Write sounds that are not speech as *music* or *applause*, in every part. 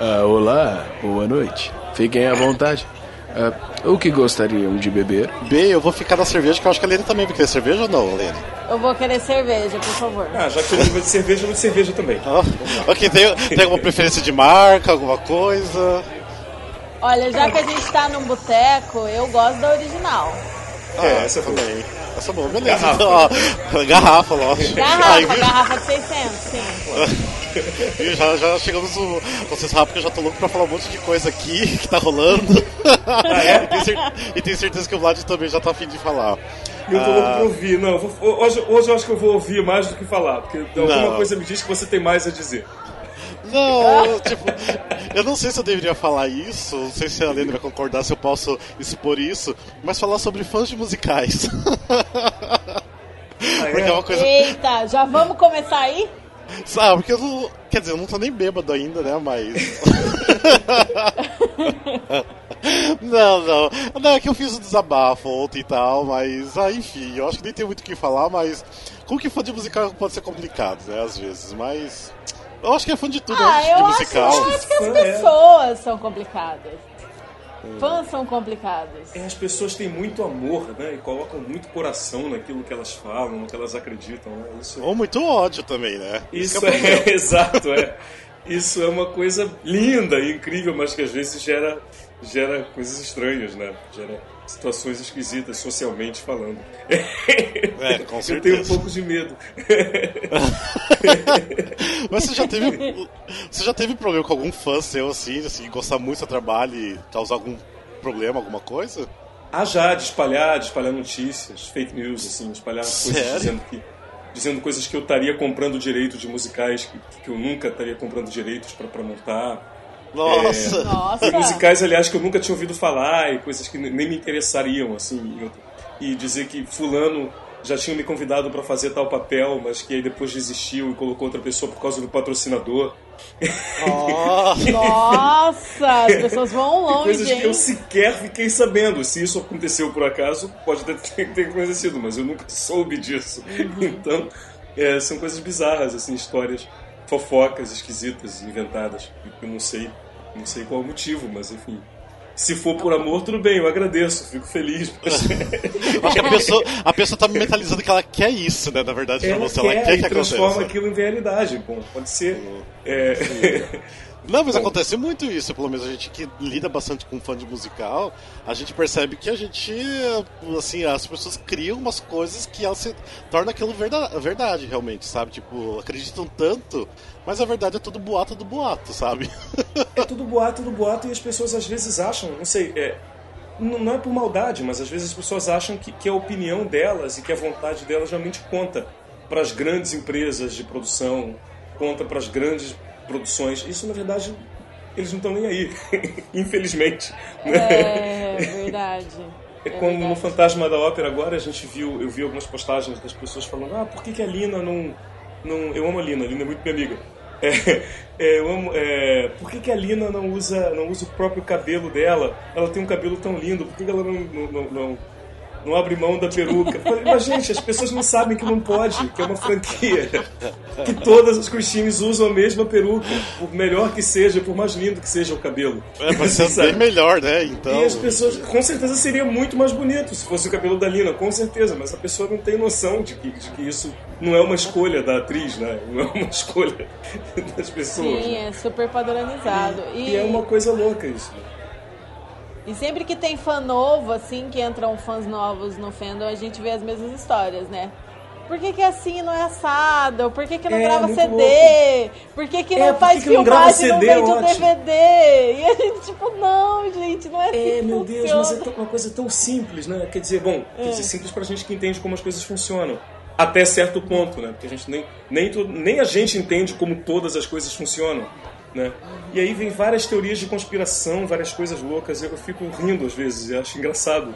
Ah, olá, boa noite. Fiquem à vontade. Ah, o que gostariam de beber? B, eu vou ficar na cerveja, que eu acho que a Lene também vai querer cerveja ou não, Lene? Eu vou querer cerveja, por favor. Ah, já que ele vai de cerveja, eu vou de cerveja também. Oh, ok, tem, tem alguma preferência de marca, alguma coisa? Olha, já que a gente tá num boteco, eu gosto da original. Ah, é, essa também. Essa é boa, beleza. Garrafa, então, ó, garrafa lógico. Garrafa, Ai, garrafa de 600, sim. E já, já chegamos no. Vocês sabem que eu já tô louco pra falar um monte de coisa aqui que tá rolando. Ah, é? *laughs* e, tenho certeza, e tenho certeza que o Vlad também já tá afim de falar. Eu tô louco pra ouvir. Não, vou, hoje, hoje eu acho que eu vou ouvir mais do que falar, porque alguma não. coisa me diz que você tem mais a dizer. Não, tipo, eu não sei se eu deveria falar isso, não sei se a Lene vai concordar, se eu posso expor isso, mas falar sobre fãs de musicais. Ah, porque é uma coisa... Eita, já vamos começar aí? *laughs* Sabe, porque eu não. Quer dizer, eu não tô nem bêbado ainda, né? Mas. *laughs* não, não. Não, é que eu fiz um desabafo ontem e tal, mas. Ah, enfim, eu acho que nem tem muito o que falar, mas. Como que fã de musical pode ser complicado, né? Às vezes, mas. Eu acho que é fã de tudo, ah, né? De musical. Acho, eu acho que as pessoas são complicadas. Fãs são complicados. É, as pessoas têm muito amor, né? E colocam muito coração naquilo que elas falam, no que elas acreditam. Né? Isso... Ou muito ódio também, né? Isso, Isso é, é *laughs* exato, é. Isso é uma coisa linda e incrível, mas que às vezes gera, gera coisas estranhas, né? Gera situações esquisitas socialmente falando. *laughs* É, com certeza. Eu tenho um pouco de medo. *laughs* Mas você já teve. Você já teve problema com algum fã seu assim, assim, gostar muito do seu trabalho e causar algum problema, alguma coisa? Ah, já, de espalhar, de espalhar notícias, fake news, assim, espalhar Sério? coisas dizendo que. Dizendo coisas que eu estaria comprando direito de musicais que, que eu nunca estaria comprando direitos para montar. Nossa! É, Nossa. E musicais, aliás, que eu nunca tinha ouvido falar e coisas que nem me interessariam, assim. E dizer que fulano já tinha me convidado para fazer tal papel, mas que aí depois desistiu e colocou outra pessoa por causa do patrocinador. Oh. *laughs* Nossa, as pessoas vão longe. Coisas hein? que eu sequer fiquei sabendo. Se isso aconteceu por acaso, pode ter, ter acontecido, mas eu nunca *laughs* soube disso. Uhum. Então, é, são coisas bizarras, assim, histórias fofocas esquisitas, inventadas. Eu não sei, não sei qual é o motivo, mas enfim. Se for por amor, tudo bem, eu agradeço, fico feliz. Acho que a pessoa, a pessoa tá mentalizando que ela quer isso, né? Na verdade, ela você. Ela quer que transforma aconteça. aquilo em realidade. Bom, pode ser. É... *laughs* Não, mas acontece muito isso, pelo menos a gente que lida bastante com fã de musical, a gente percebe que a gente, assim, as pessoas criam umas coisas que elas se tornam aquilo verdade, verdade realmente, sabe? Tipo, acreditam tanto, mas a verdade é tudo boato do boato, sabe? É tudo boato do boato e as pessoas às vezes acham, não sei, é, não é por maldade, mas às vezes as pessoas acham que, que a opinião delas e que a vontade delas realmente conta para as grandes empresas de produção, conta para as grandes produções. Isso, na verdade, eles não estão nem aí, *laughs* infelizmente. É, verdade. *laughs* É como no Fantasma da Ópera agora, a gente viu, eu vi algumas postagens das pessoas falando, ah, por que, que a Lina não, não... Eu amo a Lina, a Lina é muito minha amiga. *laughs* É, é, eu amo, é, por que, que a Lina não usa, não usa o próprio cabelo dela? Ela tem um cabelo tão lindo, por que, que ela não, não, não não abre mão da peruca. Mas, gente, as pessoas não sabem que não pode, que é uma franquia. Que todas as times usam a mesma peruca, por melhor que seja, por mais lindo que seja o cabelo. É, mas ser bem melhor, né? Então... E as pessoas, com certeza seria muito mais bonito se fosse o cabelo da Lina, com certeza, mas a pessoa não tem noção de que, de que isso não é uma escolha da atriz, né? Não é uma *laughs* escolha das pessoas. Sim, é super padronizado. E, e é uma coisa louca isso. E sempre que tem fã novo, assim, que entram fãs novos no fandom, a gente vê as mesmas histórias, né? Por que, que assim não é assado? Por que, que não É, grava CD? louco. Por que, que É, não por faz que não filmagem e não CD? vende um. DVD? E a gente, tipo, não, gente, não é assim É, meu Deus, funciona. mas é uma coisa tão simples, né? Quer dizer, bom, quer dizer, simples pra gente que entende como as coisas funcionam. Até certo ponto, né? Porque a gente nem, nem, nem a gente entende como todas as coisas funcionam, né? E aí vem várias teorias de conspiração, várias coisas loucas. Eu fico rindo às vezes, eu acho engraçado.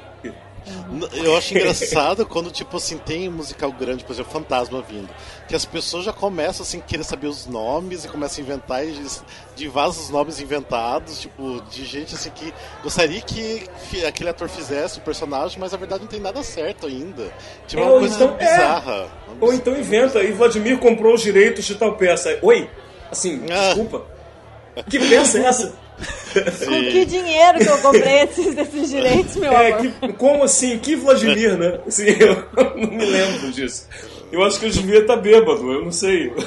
Eu acho engraçado quando, tipo assim, tem um musical grande, por exemplo, Fantasma vindo, que as pessoas já começam, assim, a querer saber os nomes e começam a inventar e de vasos nomes inventados, tipo, de gente, assim, que gostaria que aquele ator fizesse o personagem, mas na verdade não tem nada certo ainda. Tipo, é uma coisa então- é. bizarra. Uma Ou então inventa, e Vladimir comprou os direitos de tal peça. Oi? Assim, Ah. desculpa. Que peça é essa? Com que dinheiro que eu comprei esses, esses direitos, meu É, amor? que, como assim? Que Vladimir, né? Assim, eu não me lembro disso. Eu acho que eu devia estar bêbado, eu não sei. *laughs*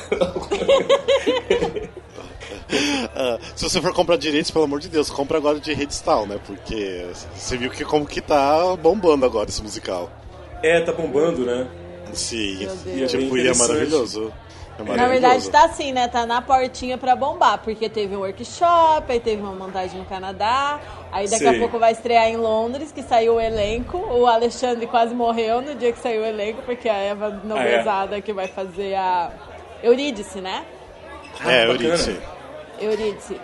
Ah, se você for comprar direitos, pelo amor de Deus, compra agora de Redstall, né? Porque você viu que como que tá bombando agora esse musical. É, tá bombando, né? Sim, tipo, E é e é maravilhoso. É Na verdade tá assim, né? Tá na portinha pra bombar, porque teve um workshop, aí teve uma montagem no Canadá, aí daqui Sei. a pouco vai estrear em Londres, que saiu o elenco. O Alexandre quase morreu no dia que saiu o elenco, porque a Eva Ah, Novezada que vai fazer a Eurídice, né? É, Ah, Euridice. bacana. Eurídice.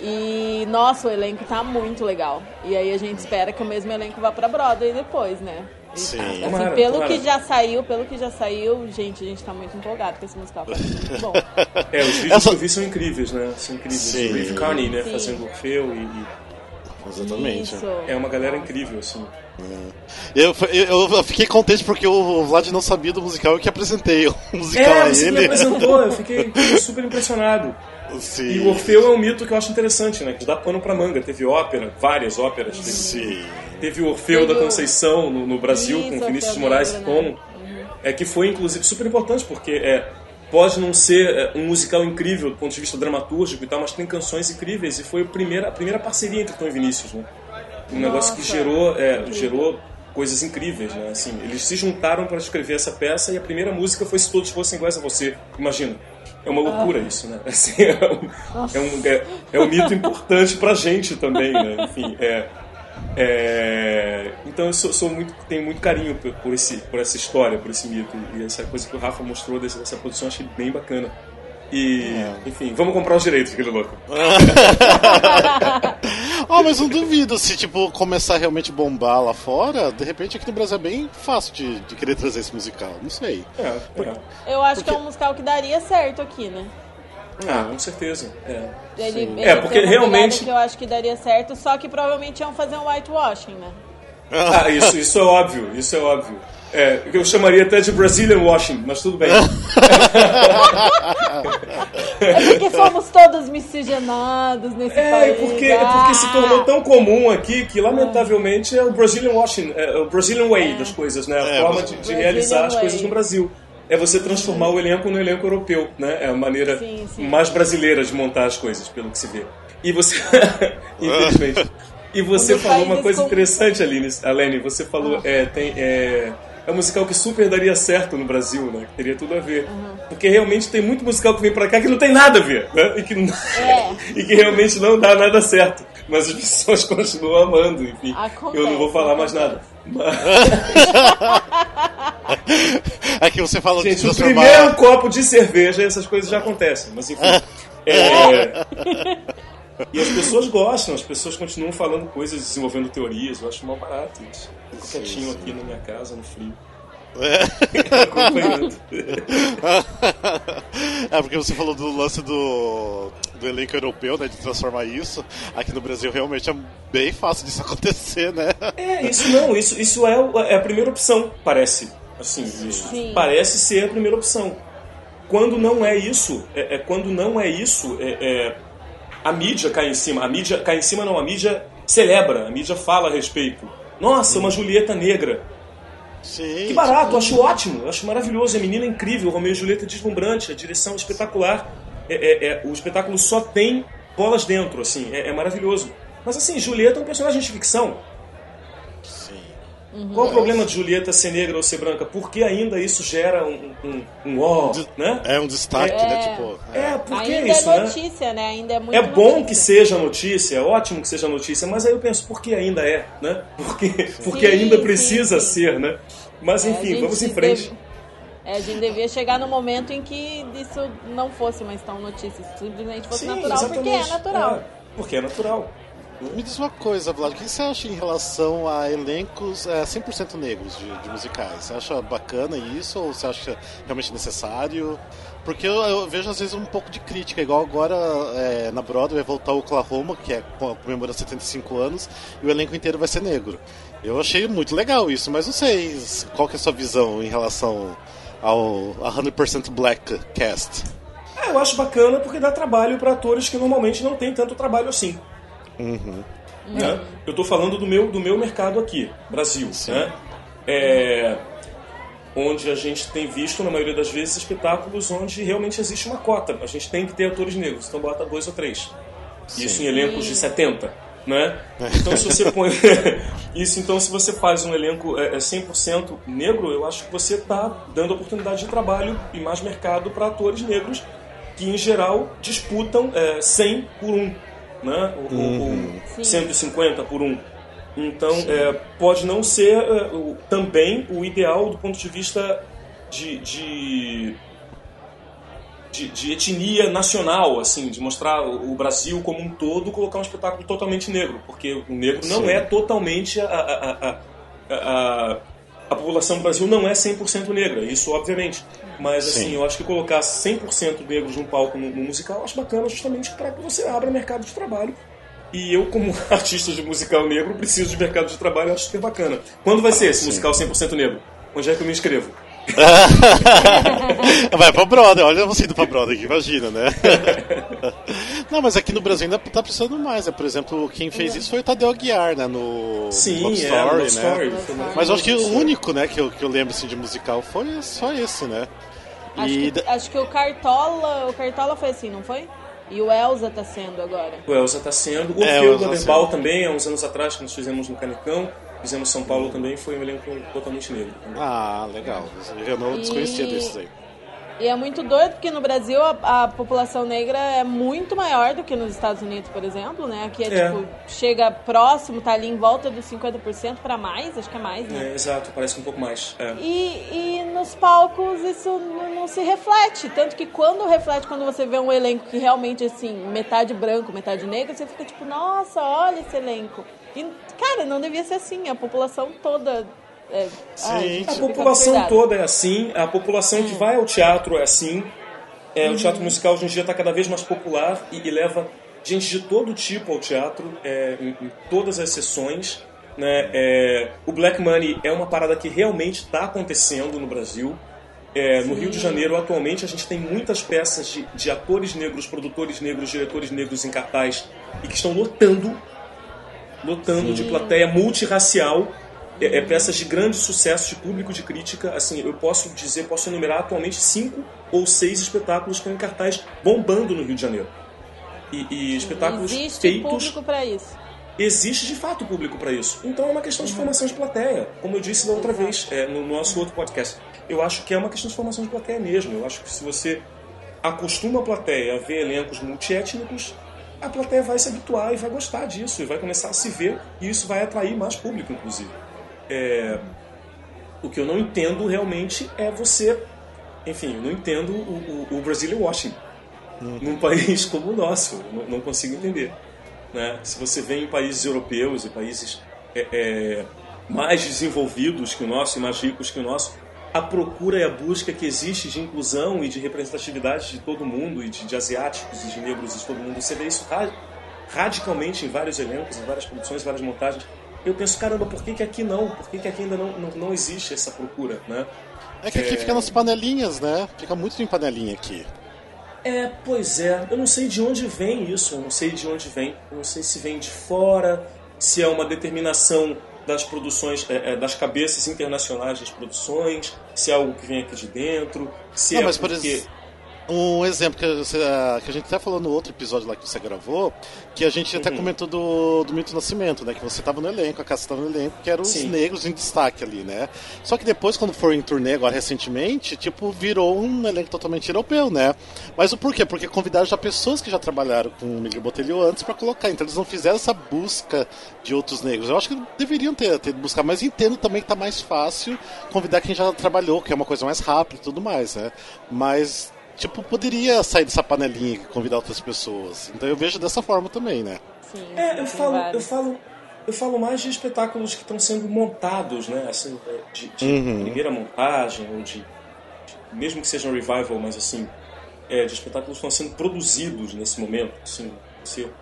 E nossa, o elenco tá muito legal. E aí a gente espera que o mesmo elenco vá pra Broadway depois, né? Sim. Assim, Tomara, pelo tomara. que já saiu, pelo que já saiu, gente, a gente tá muito empolgado com esse musical. Muito bom. É, os vídeos Essa- que eu vi são incríveis, né? São incríveis. Sim. O Reeve Carney, né? Sim. Fazendo Orfeu e, e Exatamente. Isso. é uma galera incrível, assim. Eu, eu, eu fiquei contente porque o Vlad não sabia do musical eu que apresentei o musical É, a você me ele. apresentou, eu fiquei super impressionado. Sim. E o Orfeu é um mito que eu acho interessante, né? Que dá pano pra manga. Teve ópera, várias óperas. Teve, Sim. teve o Orfeu Teve da Conceição no, no Brasil, Isso, com Vinícius de Moraes como. né? É, que foi, inclusive, super importante, porque é, pode não ser é, um musical incrível do ponto de vista dramatúrgico e tal, mas tem canções incríveis. E foi a primeira, a primeira parceria entre Tom e Vinícius, né? Um negócio que Nossa, gerou, é, gerou coisas incríveis, né? Assim, eles se juntaram para escrever essa peça e a primeira música foi Se Todos Fossem Iguais a Você. Imagina. É uma loucura isso, né? *laughs* Assim, é, um, é, um, é, é um mito importante pra gente também, né? *laughs* Enfim, é, é, então eu sou, sou muito, tenho muito carinho por, por esse, por essa história, por esse mito. E essa coisa que o Rafa mostrou dessa, dessa produção eu achei bem bacana. E, enfim, vamos comprar os direitos, aquele louco. *laughs* Ah, mas não duvido, se tipo começar a realmente bombar lá fora, de repente aqui no Brasil é bem fácil de, de querer trazer esse musical, não sei. É, é. Eu acho que é um musical que daria certo aqui, né? Ah, com certeza. É. Ele, ele É, porque realmente- eu acho que daria certo, só que provavelmente iam fazer um whitewashing, né? Ah, isso, isso é óbvio, isso é óbvio. É, eu chamaria até de Brazilian washing, mas tudo bem. É porque somos todos miscigenados nesse É, país. porque, é porque se Ah! tornou tão comum aqui que, lamentavelmente, é o Brazilian washing, é o Brazilian way das coisas, né? A É, forma de, de realizar as way. coisas no Brasil. É você transformar o elenco no elenco europeu, né? É a maneira Sim, sim. mais brasileira de montar as coisas, pelo que se vê. E você... *laughs* *laughs* Infelizmente. E você Um falou uma coisa com- interessante, Aline. Alene. Você falou... É, tem, é, é um musical que super daria certo no Brasil, né? Que teria tudo a ver. Porque realmente tem muito musical que vem pra cá que não tem nada a ver, né? E que, É. *laughs* e que realmente não dá nada certo. Mas as pessoas *laughs* continuam amando, enfim. Acontece, eu não vou falar mais nada. *laughs* Mas, É que você fala de gente, o transformar. primeiro copo de cerveja, essas coisas já acontecem. Mas enfim. É, E as pessoas gostam, as pessoas continuam falando coisas, desenvolvendo teorias. Eu acho mal barato isso. Fico quietinho aqui na minha casa, no frio. *laughs* Acompanhando. é porque você falou do lance do, do elenco europeu, né? De transformar isso. Aqui no Brasil realmente é bem fácil disso acontecer, né? É, isso não, isso, isso é, é a primeira opção, parece. Assim, isso Sim. parece ser a primeira opção. Quando não é isso, é, é quando não é isso, é, é, a mídia cai em cima. A mídia cai em cima não, a mídia celebra, a mídia fala a respeito. Nossa, uma Julieta negra. Sim. Que barato, eu acho ótimo, eu acho maravilhoso. A menina é incrível, o Romeu e Julieta é deslumbrante, a direção é espetacular. É, é- é- o espetáculo só tem bolas dentro, assim, é, é maravilhoso. Mas assim, Julieta é um personagem de ficção. Sim. Qual o problema de Julieta ser negra ou ser branca? Por que ainda isso gera um, um, um ó, né? É um destaque, É. né? Tipo. É, por que Ainda isso, é né? notícia, né? Ainda é muito É bom notícia. que seja notícia, é ótimo que seja notícia, mas aí eu penso, por que ainda é, né? Porque, porque ainda sim, precisa sim. ser, né? Mas É, enfim, vamos em frente. deve- é, a gente devia chegar no momento em que isso não fosse mais tão notícia, simplesmente fosse Sim, natural, porque é exatamente. natural. É, porque é natural. Me diz uma coisa, Vlad, o que você acha em relação a elencos é, 100% negros de, de musicais? Você acha bacana isso ou você acha realmente necessário? Porque eu, eu vejo às vezes um pouco de crítica, igual agora é, na Broadway vai voltar o Oklahoma, que é com- comemorando 75 anos, e o elenco inteiro vai ser negro. Eu achei muito legal isso, mas não sei qual que é a sua visão em relação ao a 100% black cast. É, eu acho bacana porque dá trabalho para atores que normalmente não tem tanto trabalho assim. Uhum. Né? Eu estou falando do meu, do meu mercado aqui, Brasil. Né? É, onde a gente tem visto, na maioria das vezes, espetáculos onde realmente existe uma cota. A gente tem que ter atores negros, então bota dois ou três. Sim. Isso em elencos de 70. Né? Então se você põe *laughs* *laughs* isso, então se você faz um elenco é, 100% negro, eu acho que você está dando oportunidade de trabalho e mais mercado para atores negros que em geral disputam é, 100 por um, né? ou, Uhum. ou 150 por um. Então é, pode não ser é, o- também o ideal do ponto de vista de, de de, de etnia nacional, assim, de mostrar o o Brasil como um todo, colocar um espetáculo totalmente negro, porque o negro não Sim. é totalmente a, a, a, a, a, a população do Brasil não é 100% negra, isso obviamente. Mas assim, Sim. eu acho que colocar 100% negros num palco no, no musical, eu acho bacana justamente para que você abra mercado de trabalho. E eu, como *laughs* artista de musical negro, preciso de mercado de trabalho, eu acho super bacana. Quando vai ser esse sim. musical 100% negro? Onde é que eu me inscrevo? *laughs* Vai pra Brother, olha você indo pra Brother aqui, imagina, né? *laughs* Não, mas aqui no Brasil ainda tá precisando mais, né? Por exemplo, quem fez isso foi o Tadeu Aguiar, né? No Sim, Love é, Story, Love né? Story. Love Foi Story. Mas eu acho que o único, né, que eu, que eu lembro assim, de musical foi só esse, né? Acho, E que, acho que o Cartola, o Cartola foi assim, não foi? E o Elza tá sendo agora. O Elza está sendo. O É, Orfeu tá também, há uns anos atrás, que nós fizemos no Canecão, fizemos São Paulo também, foi um elenco totalmente negro. Ah, legal. Eu não desconhecia E- desses aí. E é muito doido porque no Brasil a, a população negra é muito maior do que nos Estados Unidos, por exemplo, né? Aqui é, É. tipo, chega próximo, tá ali em volta dos 50% pra mais, acho que é mais, né? É, exato, parece que um pouco mais. É. E, e nos palcos isso não, não se reflete. Tanto que quando reflete, quando você vê um elenco que realmente, assim, metade branco, metade negro, você fica tipo, nossa, olha esse elenco. E, cara, não devia ser assim. A população toda. É, Sim, fica A população toda é assim, a população que vai ao teatro é assim. É, O teatro musical hoje em dia está cada vez mais popular e, e leva gente de todo tipo ao teatro, é, em, em todas as sessões. Né? É, o Black Money é uma parada que realmente está acontecendo no Brasil. É, no. Rio de Janeiro, atualmente, a gente tem muitas peças de, de atores negros, produtores negros, diretores negros em cartaz e que estão lotando lotando de plateia multirracial. É, é peças de grande sucesso, de público, de crítica. Assim, eu posso dizer, posso enumerar atualmente cinco ou seis espetáculos em cartaz bombando no Rio de Janeiro. E, e espetáculos Existe feitos. público pra isso. Existe de fato público para isso. Então é uma questão de formação de plateia, como eu disse da outra vez é, no nosso outro podcast. Eu acho que é uma questão de formação de plateia mesmo. Eu acho que se você acostuma a plateia a ver elencos multiétnicos, a plateia vai se habituar e vai gostar disso, e vai começar a se ver, e isso vai atrair mais público, inclusive. É, o que eu não entendo realmente é você. Enfim, eu não entendo o, o, o Brazilian Washing num *laughs* país como o nosso. Eu Não, não consigo entender. Né? Se você vê em países europeus e países é, é, mais desenvolvidos que o nosso e mais ricos que o nosso, a procura e a busca que existe de inclusão e de representatividade de todo mundo, e de, de asiáticos e de negros e de todo mundo, você vê isso ra- radicalmente em vários elencos, em várias produções, várias montagens. Eu penso, caramba, por que, que aqui não? Por que, que aqui ainda não, não, não existe essa procura? Né? É que aqui fica nas panelinhas, né? Fica muito em panelinha aqui. É, pois é. Eu não sei de onde vem isso. Eu não sei de onde vem. Eu não sei se vem de fora, se é uma determinação das produções, é, é, das cabeças internacionais das produções, se é algo que vem aqui de dentro, se Não, é porque... exemplo, um exemplo que, você- ah, que a gente até falou no outro episódio lá que você gravou, que a gente Uhum. até comentou do, do Milton Nascimento, né? Que você tava no elenco, a Cássia tava no elenco, que eram os Sim. negros em destaque ali, né? Só que depois, quando foi em turnê agora recentemente, tipo, virou um elenco totalmente europeu, né? Mas o porquê? Porque convidaram já pessoas que já trabalharam com o Miguel Botelho antes pra colocar, então eles não fizeram essa busca de outros negros. Eu acho que deveriam ter, ter buscar, mas entendo também que tá mais fácil convidar quem já trabalhou, que é uma coisa mais rápida e tudo mais, né? Mas tipo, poderia sair dessa panelinha e convidar outras pessoas. Então eu vejo dessa forma também, né? Sim, É, eu falo, eu falo, eu falo mais de espetáculos que estão sendo montados, né? Assim, é, de, de Uhum. primeira montagem ou de, de- mesmo que seja um revival, mas assim, é, de espetáculos que estão sendo produzidos nesse momento, assim, você-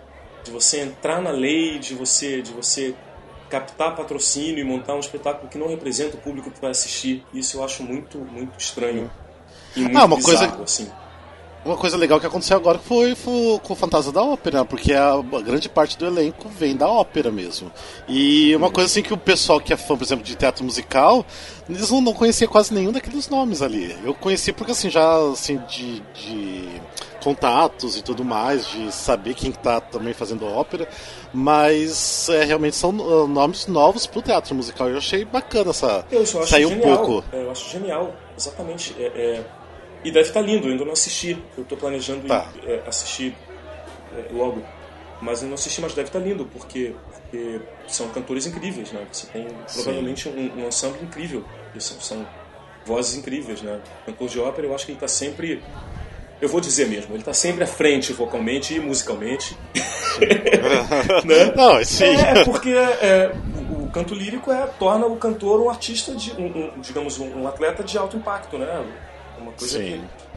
de você entrar na lei, de você, de você captar patrocínio e montar um espetáculo que não representa o público que vai assistir. Isso eu acho muito, muito estranho e muito Ah, uma bizarro, coisa- assim. uma coisa legal que aconteceu agora foi, foi com o Fantasma da Ópera, porque a, a, grande parte do elenco vem da ópera mesmo. E uma coisa assim que o pessoal que é fã, por exemplo, de teatro musical, eles não, não conhecia quase nenhum daqueles nomes ali. Eu conheci porque assim, já assim, de, de contatos e tudo mais, de saber quem está também fazendo ópera, mas é, realmente são uh, nomes novos para o teatro musical. Eu achei bacana essa. Eu só acho sair genial. um pouco. É, eu acho genial, exatamente. É, é... E deve estar lindo, eu ainda não assisti. Eu estou planejando Tá. ir, é, assistir é, logo. Mas eu não assisti, mas deve estar lindo, porque, porque são cantores incríveis, né? Você tem provavelmente um, um ensemble incrível. São, são vozes incríveis, né? Cantor de ópera, eu acho que ele está sempre. Eu vou dizer mesmo, ele está sempre à frente vocalmente e musicalmente. *laughs* né? Não, sim. É, é porque é, o, o canto lírico é, torna o cantor um artista, de, um, um, digamos, um, um atleta de alto impacto, né? Uma coisa Sim.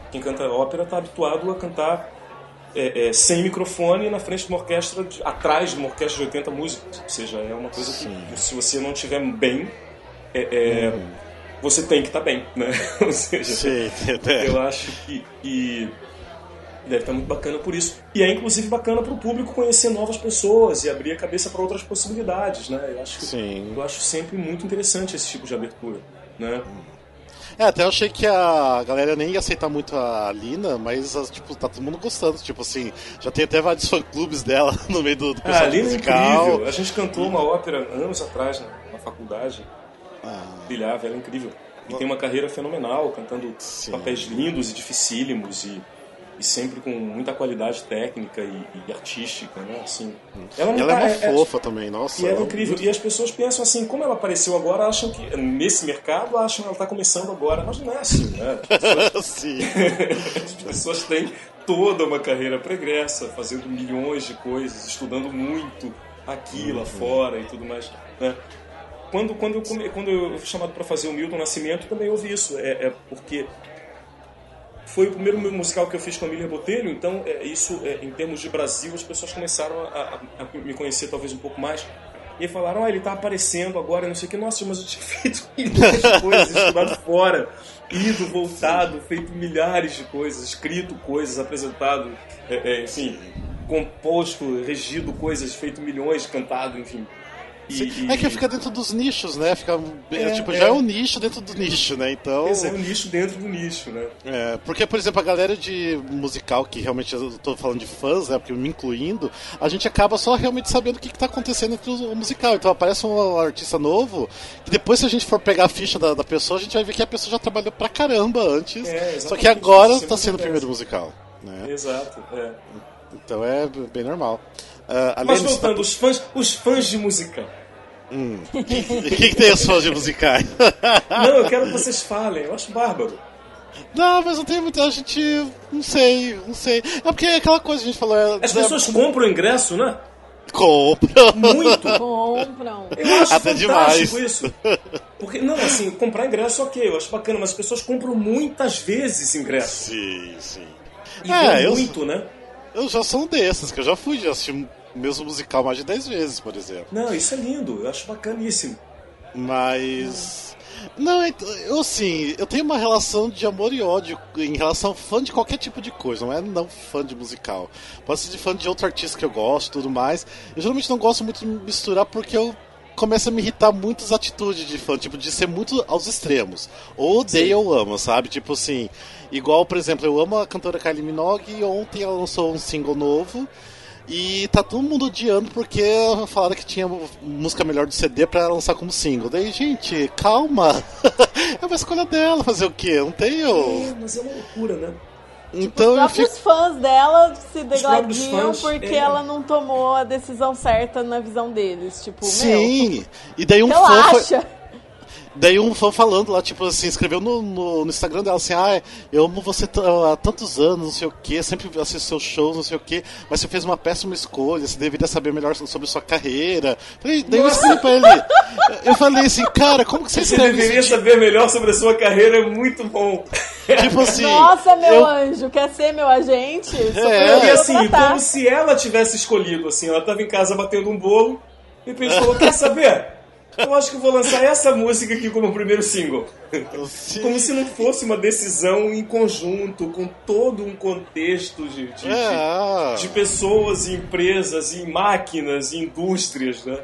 que quem canta ópera está habituado a cantar é, é, sem microfone na frente de uma orquestra, de- atrás de uma orquestra de 80 músicos. Ou seja, é uma coisa Sim. que se você não estiver bem, é, é, você tem que estar bem, né? *laughs* Ou seja, Sim, é. eu acho que, que deve estar muito bacana por isso. E é inclusive bacana para o público conhecer novas pessoas e abrir a cabeça para outras possibilidades, né? Eu acho, que- Sim. eu acho sempre muito interessante esse tipo de abertura, né? É, até eu achei que a galera nem ia aceitar muito a Lina, mas as, tipo, tá todo mundo gostando. Tipo assim, já tem até vários fã-clubes dela *laughs* no meio do, do Ah, a Lina é musical. incrível. A gente cantou uma ópera anos atrás né, na faculdade. Ah, Brilhava, ela é incrível. E tem uma carreira fenomenal, cantando Sim. papéis lindos e dificílimos e, e sempre com muita qualidade técnica e, e artística, né? Assim, ela ela é tá- uma fofa também, nossa. E ela é ela- incrível. E as pessoas pensam assim, como ela apareceu agora, acham que nesse mercado, acham que ela está começando agora. Mas não é assim, né? As pessoas, *laughs* Sim. *laughs* as pessoas têm toda uma carreira pregressa, fazendo milhões de coisas, estudando muito aqui, lá fora e tudo mais. Né? Quando, quando, eu, quando eu fui chamado para fazer o Milton Nascimento, também houve isso. É, é porque foi o primeiro musical que eu fiz com a Miller Botelho, então é, isso, é, em termos de Brasil, as pessoas começaram a, a- a me conhecer talvez um pouco mais. E falaram, ah, ele tá aparecendo agora, não sei o que. Nossa, mas eu tinha *laughs* feito milhões de coisas, estudado fora, ido, voltado, feito milhares de coisas, escrito coisas, apresentado, é, é, enfim, composto, regido coisas, feito milhões, cantado, enfim. E- É que fica dentro dos nichos, né? Fica, é, É, tipo, é. já é um nicho dentro do nicho, né? Então. Esse é um nicho dentro do nicho, né? É, porque, por exemplo, a galera de musical, que realmente eu tô falando de fãs, né, porque me incluindo, a gente acaba só realmente sabendo o que, que tá acontecendo entre o musical. Então aparece um artista novo, que depois se a gente for pegar a ficha da, da pessoa, a gente vai ver que a pessoa já trabalhou pra caramba antes, É, só que agora Isso tá sendo o primeiro musical. Né? Exato, é. Então é bem normal. Além Mas voltando, os fãs, os fãs de musical. *laughs* o que, que tem os fãs de musicais? *laughs* Não, eu quero que vocês falem, eu acho bárbaro. não, mas não tem muita gente. Não sei, não sei. É porque é aquela coisa que a gente falou. É, As pessoas compram o ingresso, né? compram. Muito. *laughs* Compram. Eu acho Até fantástico demais. isso. Porque, não, assim, comprar ingresso, ok, eu acho bacana, mas as pessoas compram muitas vezes ingresso. Sim, sim. E É, eu- muito, né? Eu já sou um desses, que eu já fui de assistir o mesmo musical mais de 10 vezes, por exemplo. Não, isso é lindo, eu acho bacaníssimo. Mas. Não, então, eu assim, eu tenho uma relação de amor e ódio em relação a fã de qualquer tipo de coisa, não é não fã de musical. Pode ser de fã de outro artista que eu gosto e tudo mais. Eu geralmente não gosto muito de misturar porque eu começo a me irritar muito as atitudes de fã, tipo, de ser muito aos extremos. Ou odeio ou amo, sabe? Tipo assim, igual, por exemplo, eu amo a cantora Kylie Minogue e ontem ela lançou um single novo. E tá todo mundo odiando porque falaram que tinha música melhor do CD pra lançar como single. Daí, gente, calma. *laughs* é uma escolha dela fazer o quê? Não tenho. É, mas é uma loucura, né? Então Os eu fico. próprios fãs dela se próprios degladiam porque é. ela não tomou a decisão certa na visão deles. Tipo, meu, Sim. E daí um fã. Foi... Daí um fã falando lá, tipo assim, escreveu no, no, no Instagram dela assim, ah, eu amo você há tantos anos, não sei o que, sempre assisto seus shows, não sei o que, mas você fez uma péssima escolha, você deveria saber melhor sobre sua carreira. Falei, daí eu escrevi pra ele. Eu falei assim, cara, como que você Você escreve deveria isso? saber melhor sobre a sua carreira, é muito bom. Tipo assim. Nossa, meu eu- anjo, quer ser meu agente? É. E assim, tratar. como se ela tivesse escolhido, assim, ela tava em casa batendo um bolo, e falou, quer saber? Eu acho que vou lançar essa música aqui como primeiro single. Sim. Como se não fosse uma decisão em conjunto, com todo um contexto de, de, É. de, de pessoas, e empresas, e máquinas, e indústrias, né?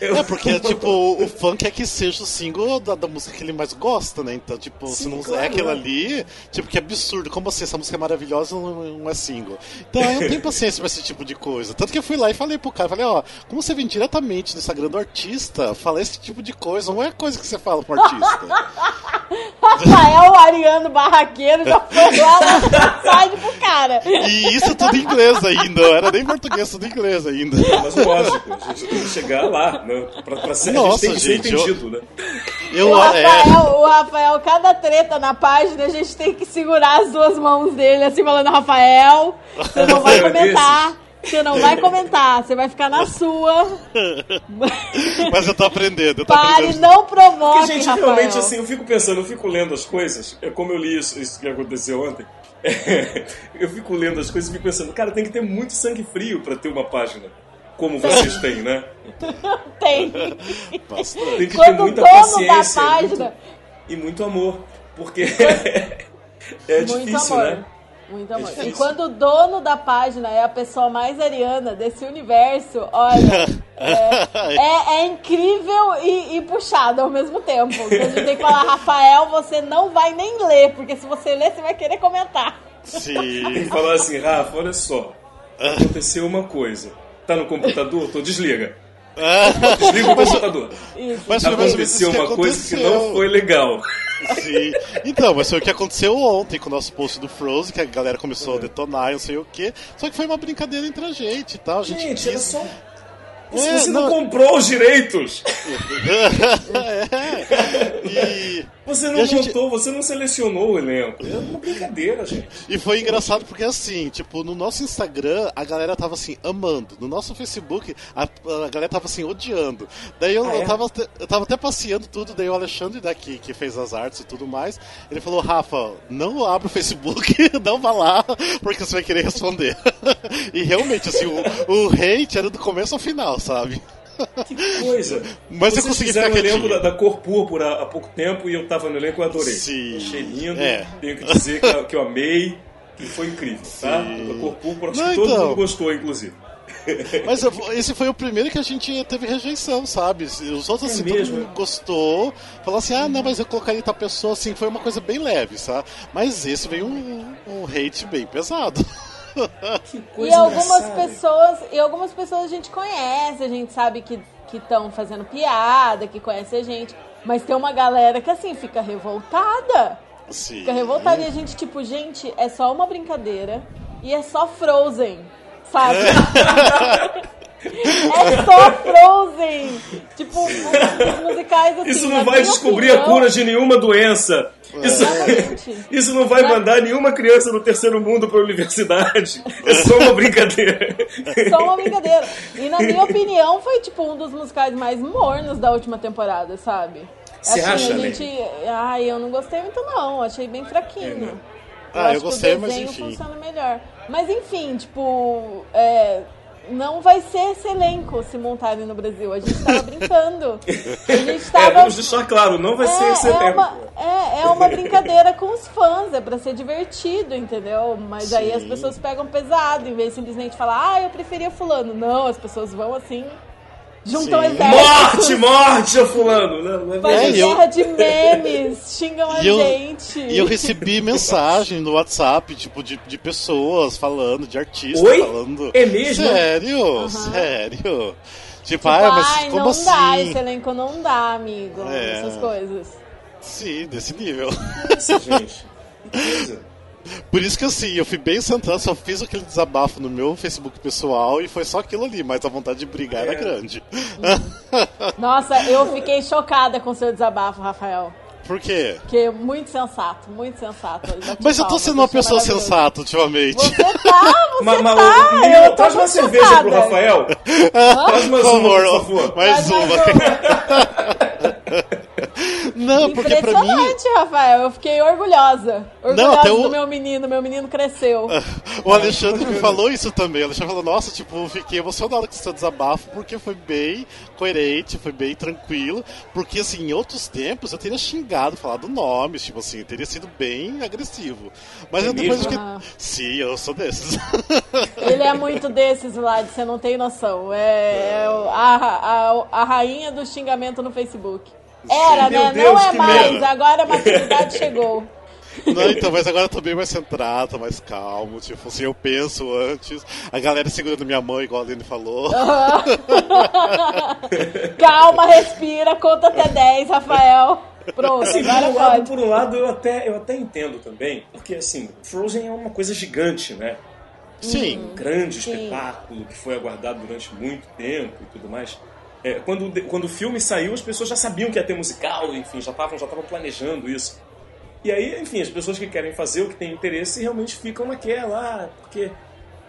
Eu- É, porque, tipo, o fã quer que seja o single da, da música que ele mais gosta, né? Então, tipo, se Sim, não claro, é aquilo né? ali, tipo, que absurdo. Como assim? Essa música é maravilhosa e não, não é single. Então, eu não tenho paciência pra esse tipo de coisa. Tanto que eu fui lá e falei pro cara, falei, ó, como você vem diretamente no Instagram do artista, fala esse tipo de coisa, não é coisa que você fala pro artista. *laughs* Rafael Ariano Barraqueiro já foi lá na mensagem pro cara. E isso tudo em inglês ainda, não era nem português, tudo em inglês ainda. Mas lógico, a gente tem que chegar lá, né? Pra, pra ser, a Nossa, gente tem que ser gente, eu- entendido, né? Eu, O é, Rafael, o Rafael, cada treta na página, a gente tem que segurar as duas mãos dele, assim, falando, Rafael, você não vai *laughs* comentar. Você não vai comentar, você vai ficar na sua. *laughs* mas eu tô aprendendo, eu tô Pare, aprendendo. não provoque, Porque, gente, Rafael. realmente, assim, eu fico pensando, eu fico lendo as coisas, é como eu li isso, isso que aconteceu ontem. *laughs* eu fico lendo as coisas e fico pensando, cara, tem que ter muito sangue frio pra ter uma página. Como vocês têm, né? *laughs* Tem. Bastante. Tem que ter Quando o muita dono da paciência e muito- página- e muito amor. Porque *laughs* é Muito difícil, amor. né? Muito amor. difícil. e quando o dono da página é a pessoa mais ariana desse universo, olha, é, é- é incrível e, e puxado ao mesmo tempo. Porque a gente tem que falar, Rafael, você não vai nem ler, porque se você ler, você vai querer comentar. Tem Sim. que *laughs* falar assim, Rafa, olha só. Aconteceu uma coisa. Tá no computador? Tô, desliga. *laughs* Desliga o computador. Mas isso Aconteceu uma coisa que não foi legal. Sim. Então, mas foi o que aconteceu ontem com o nosso post do Frozen, que a galera começou a detonar e não sei o quê. Só que foi uma brincadeira entre a gente e tal. A gente, Gente, era quis- só. É, Você não não- comprou os direitos. *laughs* É. *laughs* E, Você não a gente- montou, você não selecionou o elenco. É uma brincadeira, gente. e foi engraçado porque assim, tipo, no nosso Instagram a galera tava assim, amando. No nosso Facebook a, a galera tava assim, odiando. Daí eu, Ah, é? eu, tava, até- eu tava até passeando tudo, daí o Alexandre daqui, que fez as artes e tudo mais, ele falou, Rafa, não abra o Facebook, *laughs* não vá lá, porque você vai querer responder. *laughs* e realmente, assim, o, o hate era do começo ao final, sabe? Que coisa. Mas eu Vocês consegui fizeram o ficar elenco da, quietinho. da cor púrpura há pouco tempo e eu tava no elenco e adorei. Sim. Achei lindo. É. Tenho que dizer que, eu- que eu amei. Que foi incrível, tá? Sim. Da cor púrpura, acho Não, que todo então. mundo gostou, inclusive. *laughs* Mas eu- esse foi o primeiro que a gente teve rejeição, sabe? Os outros, É assim, mesmo? todo mundo gostou. Falou assim, ah, não, mas eu colocaria tal pessoa, assim, foi uma coisa bem leve, sabe? Mas esse veio um, um hate bem pesado. *laughs* Que E coisa algumas engraçada. pessoas, e algumas pessoas a gente conhece, a gente sabe que estão fazendo piada, que conhece a gente. Mas tem uma galera que assim fica revoltada. Sim. Fica revoltada e a gente, tipo, gente, é só uma brincadeira e é só Frozen, sabe? é *laughs* *laughs* só Frozen! Tipo, os, musicais assim. Isso na não vai descobrir a opinião- cura de nenhuma doença. Isso, Exatamente. *laughs* isso não vai Na- mandar nenhuma criança do terceiro mundo para a universidade. É só uma brincadeira. *laughs* Só uma brincadeira. E na minha opinião, foi tipo um dos musicais mais mornos da última temporada, sabe? Você acha, a gente. Ai, eu não gostei muito, não. Achei bem fraquinho. Ah, eu acho gostei, que o mas enfim. funciona melhor. Mas enfim, tipo. é, não vai ser esse elenco se montarem no Brasil. A gente tava *laughs* brincando. A gente É, tava. vamos deixar claro, não vai ser esse é, é, elenco. uma, é, é uma brincadeira com os fãs, é pra ser divertido, entendeu? Mas aí as Sim. pessoas pegam pesado, em vez de simplesmente falar, ah, eu preferia fulano. Não, as pessoas vão assim, juntam Sim. Morte, exércitos, morte, ô fulano! Não, não é e eu- guerra de memes, xingam a eu, gente. e eu recebi mensagem no WhatsApp, tipo, de, de pessoas falando, de artistas Oi? falando. É mesmo? Sério, sério. Tipo, Tipo, ah, mas ai, como não assim? dá, esse elenco não dá, amigo. É. Essas coisas. Sim, desse nível. Isso, gente. Que coisa. Por isso que assim, eu fui bem centrado, só fiz aquele desabafo no meu Facebook pessoal e foi só aquilo ali, mas a vontade de brigar era É. grande. *laughs* Nossa, eu fiquei chocada com seu desabafo, Rafael. Por quê? Porque é muito sensato, muito sensato. Mas eu tô sendo uma achei pessoa sensata ultimamente. Você tá, *laughs* você Ma- ma- tá. menino, eu traz uma cerveja chocada. pro Rafael. *laughs* Traz mais Por uma, por favor. mais Traz mais uma. uma. Não, porque pra mim. Impressionante, Rafael. Eu fiquei orgulhosa. Orgulhosa até o- do meu menino. Meu menino cresceu. *laughs* O Alexandre me falou isso também. O Alexandre falou, nossa, tipo, fiquei emocionado com seu desabafo, porque foi bem coerente, foi bem tranquilo. Porque, assim, em outros tempos eu teria xingado, falado nomes, tipo assim, teria sido bem agressivo. Mas eu depois que. Ah. Sim, eu sou desses. *laughs* Ele é muito desses, Vlad, você não tem noção. É, é a, a, a rainha do xingamento no Facebook. Era, Meu né? Deus, não é mais. Agora a maturidade chegou. *laughs* Não, então, mas agora eu tô bem mais centrado, tô mais calmo. Tipo assim, eu penso antes. A galera segurando minha mãe, igual a Aline falou. *laughs* Calma, respira, conta até 10, Rafael. Pronto, Assim, por um, lado, por um lado, eu até, eu até entendo também, porque assim, Frozen é uma coisa gigante, né? Sim. Um grande Sim. espetáculo que foi aguardado durante muito tempo e tudo mais. É, quando, quando o filme saiu, as pessoas já sabiam que ia ter musical, enfim, já estavam já estavam planejando isso. E aí, enfim, as pessoas que querem fazer o que têm interesse realmente ficam naquela, ah, porque,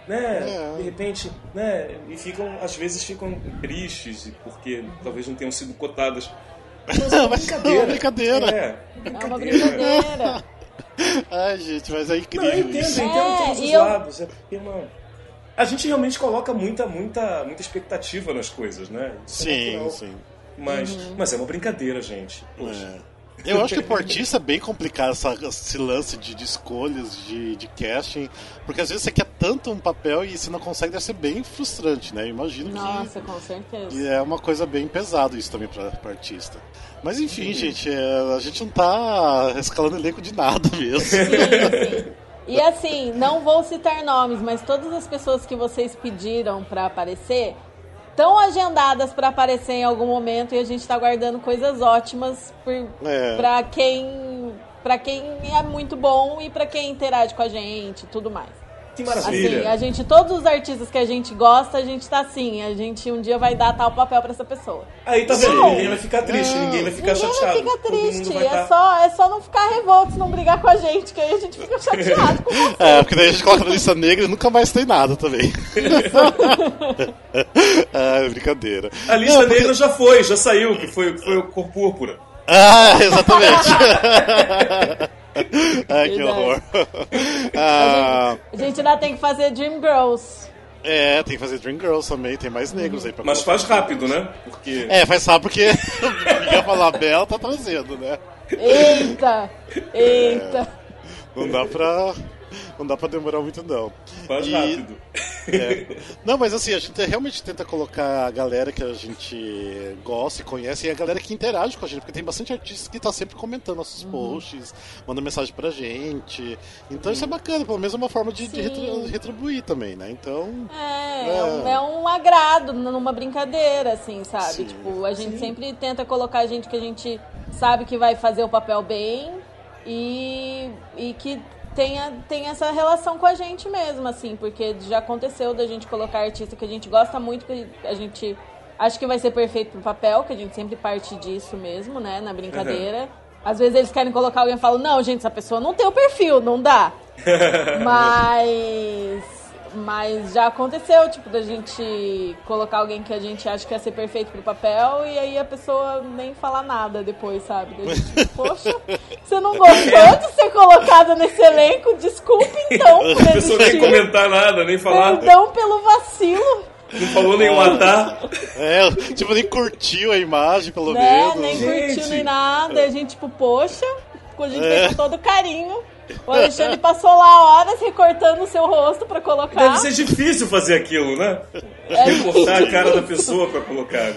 né, É. de repente, né, e ficam, às vezes ficam tristes, porque talvez não tenham sido cotadas. Mas é uma *laughs* brincadeira. é uma brincadeira. É, É uma brincadeira. *laughs* Ai, gente, mas é Não, incrível eu entendo, isso. eu entendo É, todos os eu- lados. É porque, mano, a gente realmente coloca muita, muita, muita expectativa nas coisas, né? Isso é Sim, natural. sim. Mas, mas é uma brincadeira, gente. É. Eu acho que pro artista é bem complicado essa, esse lance de, de escolhas, de, de casting, porque às vezes você quer tanto um papel e você não consegue, deve ser bem frustrante, né? Eu imagino Nossa, que, com certeza. que é uma coisa bem pesada isso também pra artista. Mas enfim, gente, é, a gente não tá escalando elenco de nada mesmo. Sim, sim. E assim, não vou citar nomes, mas todas as pessoas que vocês pediram pra aparecer estão agendadas pra aparecer em algum momento e a gente tá guardando coisas ótimas por, É. pra quem para quem é muito bom e pra quem interage com a gente e tudo mais. Que Assim, maravilha. a gente, todos os artistas que a gente gosta, a gente tá assim, a gente um dia vai dar tal papel pra essa pessoa. Aí tá vendo? Ninguém vai ficar triste, Não. ninguém vai ficar Ninguém chateado. Todo mundo triste, vai é, tá- só, é só não ficar revolto, não brigar com a gente, que aí a gente fica *laughs* chateado com você. É, porque daí a gente coloca na lista negra e nunca mais tem nada também. *laughs* ah, brincadeira. A lista Não, porque- negra já foi, já saiu, que foi, foi o cor púrpura. Ah, exatamente. *laughs* *laughs* Ai, que horror. *laughs* Ah, A gente ainda tem que fazer Dream Girls. é, tem que fazer Dream Girls também, tem mais negros aí pra Mas faz rápido, né? Porque. É, faz rápido porque ia falar Bela tá trazendo, né? Eita! Eita! Não dá pra. Não dá pra demorar muito, não. Faz E- rápido. É. Não, mas assim, a gente realmente tenta colocar a galera que a gente gosta e conhece e a galera que interage com a gente, porque tem bastante artistas que tá sempre comentando nossos Uhum. posts, mandando mensagem pra gente. Então isso é bacana, pelo menos é uma forma de, de Sim. retri- retribuir também, né? Então. É, É. é um, é um agrado numa brincadeira, assim, sabe? Sim. Tipo, a gente sempre tenta colocar gente que a gente sabe que vai fazer o papel bem e, e que tenha, tenha essa relação com a gente mesmo, assim, porque já aconteceu da gente colocar artista que a gente gosta muito, que a gente acha que vai ser perfeito pro papel, que a gente sempre parte disso mesmo, né, na brincadeira. Às vezes eles querem colocar alguém e falam, não, gente, essa pessoa não tem o perfil, não dá. *laughs* Mas. Mas já aconteceu, tipo, da gente colocar alguém que a gente acha que ia ser perfeito pro papel e aí a pessoa nem falar nada depois, sabe? Da gente, *laughs* poxa, você não gostou de ser colocada nesse elenco? Desculpe então *laughs* por A pessoa nem comentar nada, nem falar, Perdão pelo vacilo, não falou nenhum atar. *laughs* É, tipo, nem curtiu a imagem, pelo né? menos. Nem Gente. curtiu nem nada. E a gente, tipo, poxa, a gente É. fez com todo carinho. *laughs* O Alexandre passou lá horas recortando o seu rosto pra colocar. Deve ser difícil fazer aquilo, né? É Recortar a cara da pessoa pra colocar.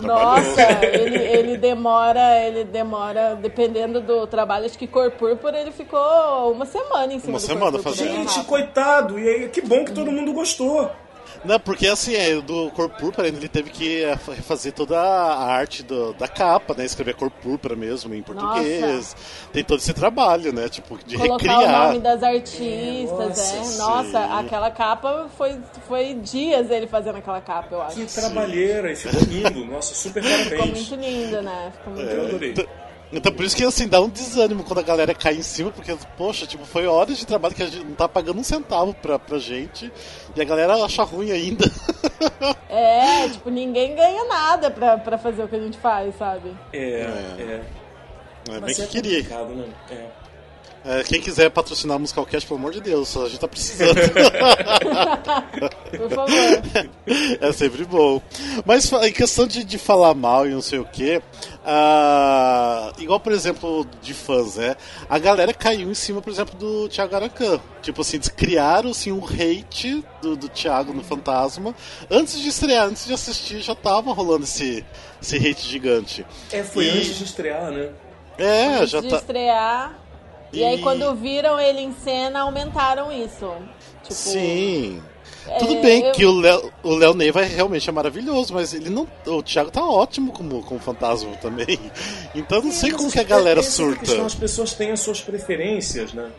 Nossa, ele, ele demora, ele demora, dependendo do trabalho, acho que cor púrpura ele ficou uma semana em cima Uma do semana fazendo. Gente, coitado. E aí, que bom que todo mundo gostou. Não, porque assim, é, do Cor Púrpura ele teve que é, refazer toda a arte do- da capa, né? Escrever Cor Púrpura mesmo em português. Tem todo esse trabalho, né? Tipo, de Colocar recriar. o nome das artistas, Nossa, é. sim. Nossa, aquela capa foi, foi dias ele fazendo aquela capa, eu acho. Que trabalheira. E ficou lindo. Nossa, super Ficou parabéns. muito linda, né? Ficou muito É. Eu linda. adorei. Então, por isso que assim, dá um desânimo quando a galera cai em cima, porque, poxa, tipo, foi horas de trabalho que a gente não tá pagando um centavo pra, pra gente e a galera acha ruim ainda. *laughs* É, tipo, ninguém ganha nada pra, pra fazer o que a gente faz, sabe? É, é. É bem Mas que é queria. complicado, né? É. É, quem quiser patrocinar o Musicalcast, pelo amor de Deus, a gente tá precisando. *laughs* Por favor. é sempre bom. Mas em questão de, de falar mal e não sei o que, igual por exemplo de fãs, né? A galera caiu em cima, por exemplo, do Thiago Aracan. Tipo assim, eles criaram assim, um hate do, do Thiago no Fantasma. Antes de estrear, antes de assistir, já tava rolando esse, esse hate gigante. É, foi E- antes de estrear, né? É, já de tá. estrear. E... E- aí quando viram ele em cena, aumentaram isso. Tipo, Sim. é, Tudo bem eu- que o Léo, o Léo Neiva realmente é maravilhoso, mas ele não. O Thiago tá ótimo como, como fantasma também. Então eu não sei É, como que a é- galera surta. questão, as pessoas têm as suas preferências, né?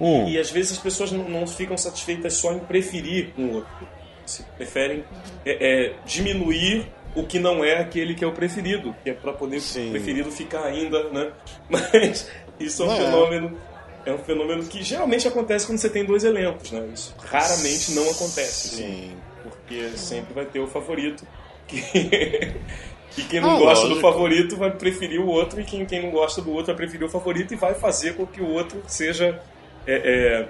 Hum. E às vezes as pessoas não, não ficam satisfeitas só em preferir um outro. Se preferem é, é, diminuir o que não é aquele que é o preferido, que é para poder Sim. o preferido ficar ainda, né? Mas isso é um Não é. fenômeno é um fenômeno que geralmente acontece quando você tem dois elencos, né? Isso raramente não acontece, assim, Sim. porque sempre vai ter o favorito que *laughs* e quem não Ah, gosta lógico. do favorito vai preferir o outro e quem, quem não gosta do outro vai preferir o favorito e vai fazer com que o outro seja é, é,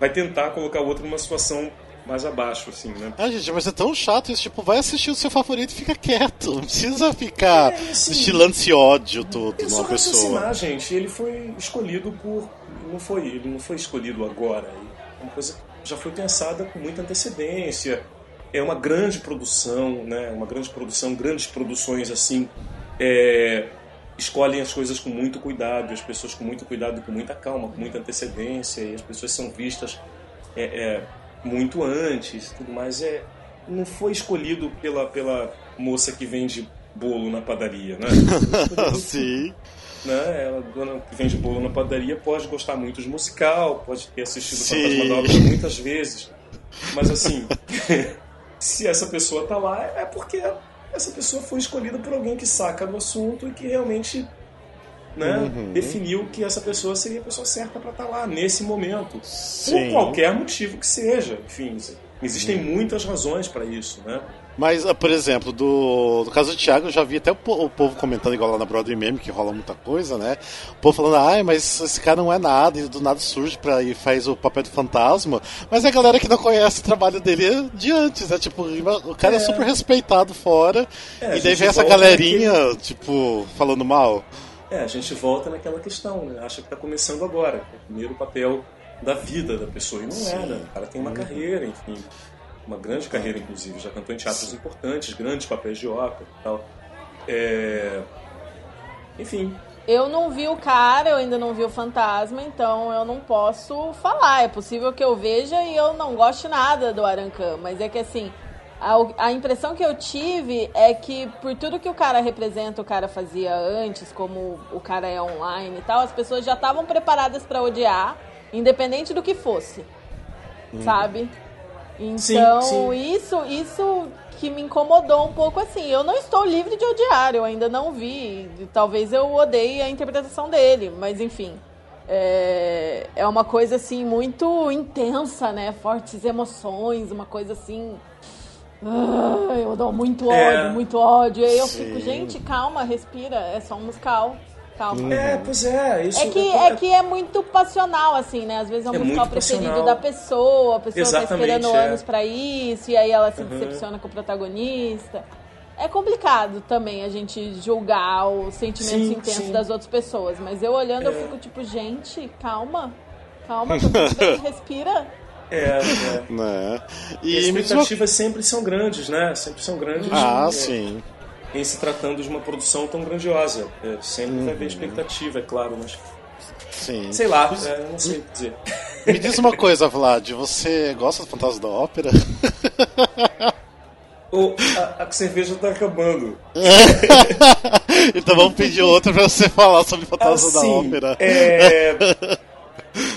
vai tentar colocar o outro numa situação mais abaixo, assim, né? Ah, gente, mas é tão chato isso. Tipo, vai assistir o seu favorito e fica quieto. Não precisa ficar É, assim, destilando esse ódio todo numa pessoa. gente. Ele foi escolhido por. Não foi, ele não foi escolhido agora. É uma coisa que já foi pensada com muita antecedência. É uma grande produção, né? Uma grande produção, grandes produções assim. é, escolhem as coisas com muito cuidado, as pessoas com muito cuidado, com muita calma, com muita antecedência, e as pessoas são vistas é, é, muito antes, tudo mais. É, não foi escolhido pela, pela moça que vende bolo na padaria, né? *laughs* Sim. né? Ela, dona que vende bolo na padaria, pode gostar muito de musical, pode ter assistido Sim. Fantasma da Ópera muitas vezes. Mas assim, *laughs* se essa pessoa tá lá, é porque essa pessoa foi escolhida por alguém que saca do assunto e que realmente né, Uhum. definiu que essa pessoa seria a pessoa certa para estar lá nesse momento. Sim. Por qualquer motivo que seja. Enfim, existem muitas razões para isso, né? Mas, ah, por exemplo, do, do caso do Thiago, eu já vi até o, o povo comentando igual lá na Broadway Meme, que rola muita coisa, né? O povo falando, ai, mas esse cara não é nada, e do nada surge pra, e faz o papel do fantasma. Mas a galera que não conhece o trabalho dele é de antes, né? Tipo, o cara é, É. super respeitado fora, É, e daí vem essa galerinha, tipo, falando mal. É, a gente volta naquela questão, né? Acha que tá começando agora, que é o primeiro papel da vida da pessoa. E não é, né? O cara tem uma carreira, enfim. Uma grande carreira, inclusive. Já cantou em teatros importantes, grandes papéis de ópera e tal. É... Enfim, Eu não vi o cara, eu ainda não vi o fantasma, então eu não posso falar. É possível que eu veja e eu não goste nada do Arancan, mas é que assim, a, a impressão que eu tive é que por tudo que o cara representa, o cara fazia antes, como o cara é online e tal, as pessoas já estavam preparadas pra odiar, independente do que fosse. Sabe? Então, sim. isso isso que me incomodou um pouco assim. Eu não estou livre de odiar, eu ainda não vi. e Talvez eu odeie a interpretação dele, mas enfim. É, é uma coisa assim muito intensa, né? Fortes emoções, uma coisa assim. Ah, eu dou muito ódio, É. muito ódio. E aí eu Sim. fico, gente, calma, respira, é só um musical. Calma. É, pois é. Isso É que, é que é muito passional, assim, né? Às vezes é um É musical preferido passional. da pessoa, a pessoa tá Exatamente, esperando é. anos pra isso, e aí ela se Uhum. decepciona com o protagonista. É complicado também a gente julgar os sentimentos Sim, intensos sim. das outras pessoas. Mas eu olhando, eu É. fico tipo, gente, calma. Calma, *laughs* tá tudo bem, respira. É, é. Né? E as me expectativas sempre são grandes, né? Sempre são grandes. Ah, é, sim. Em se tratando de uma produção tão grandiosa. É, sempre vai haver expectativa, é claro, mas. Sim. Sei lá, é, não sei o que dizer. Me diz uma coisa, Vlad, você gosta do Fantasma da Ópera? *laughs* Ô, a, a cerveja tá acabando. *laughs* então vamos pedir outra pra você falar sobre Fantasma da Assim, Ópera. é,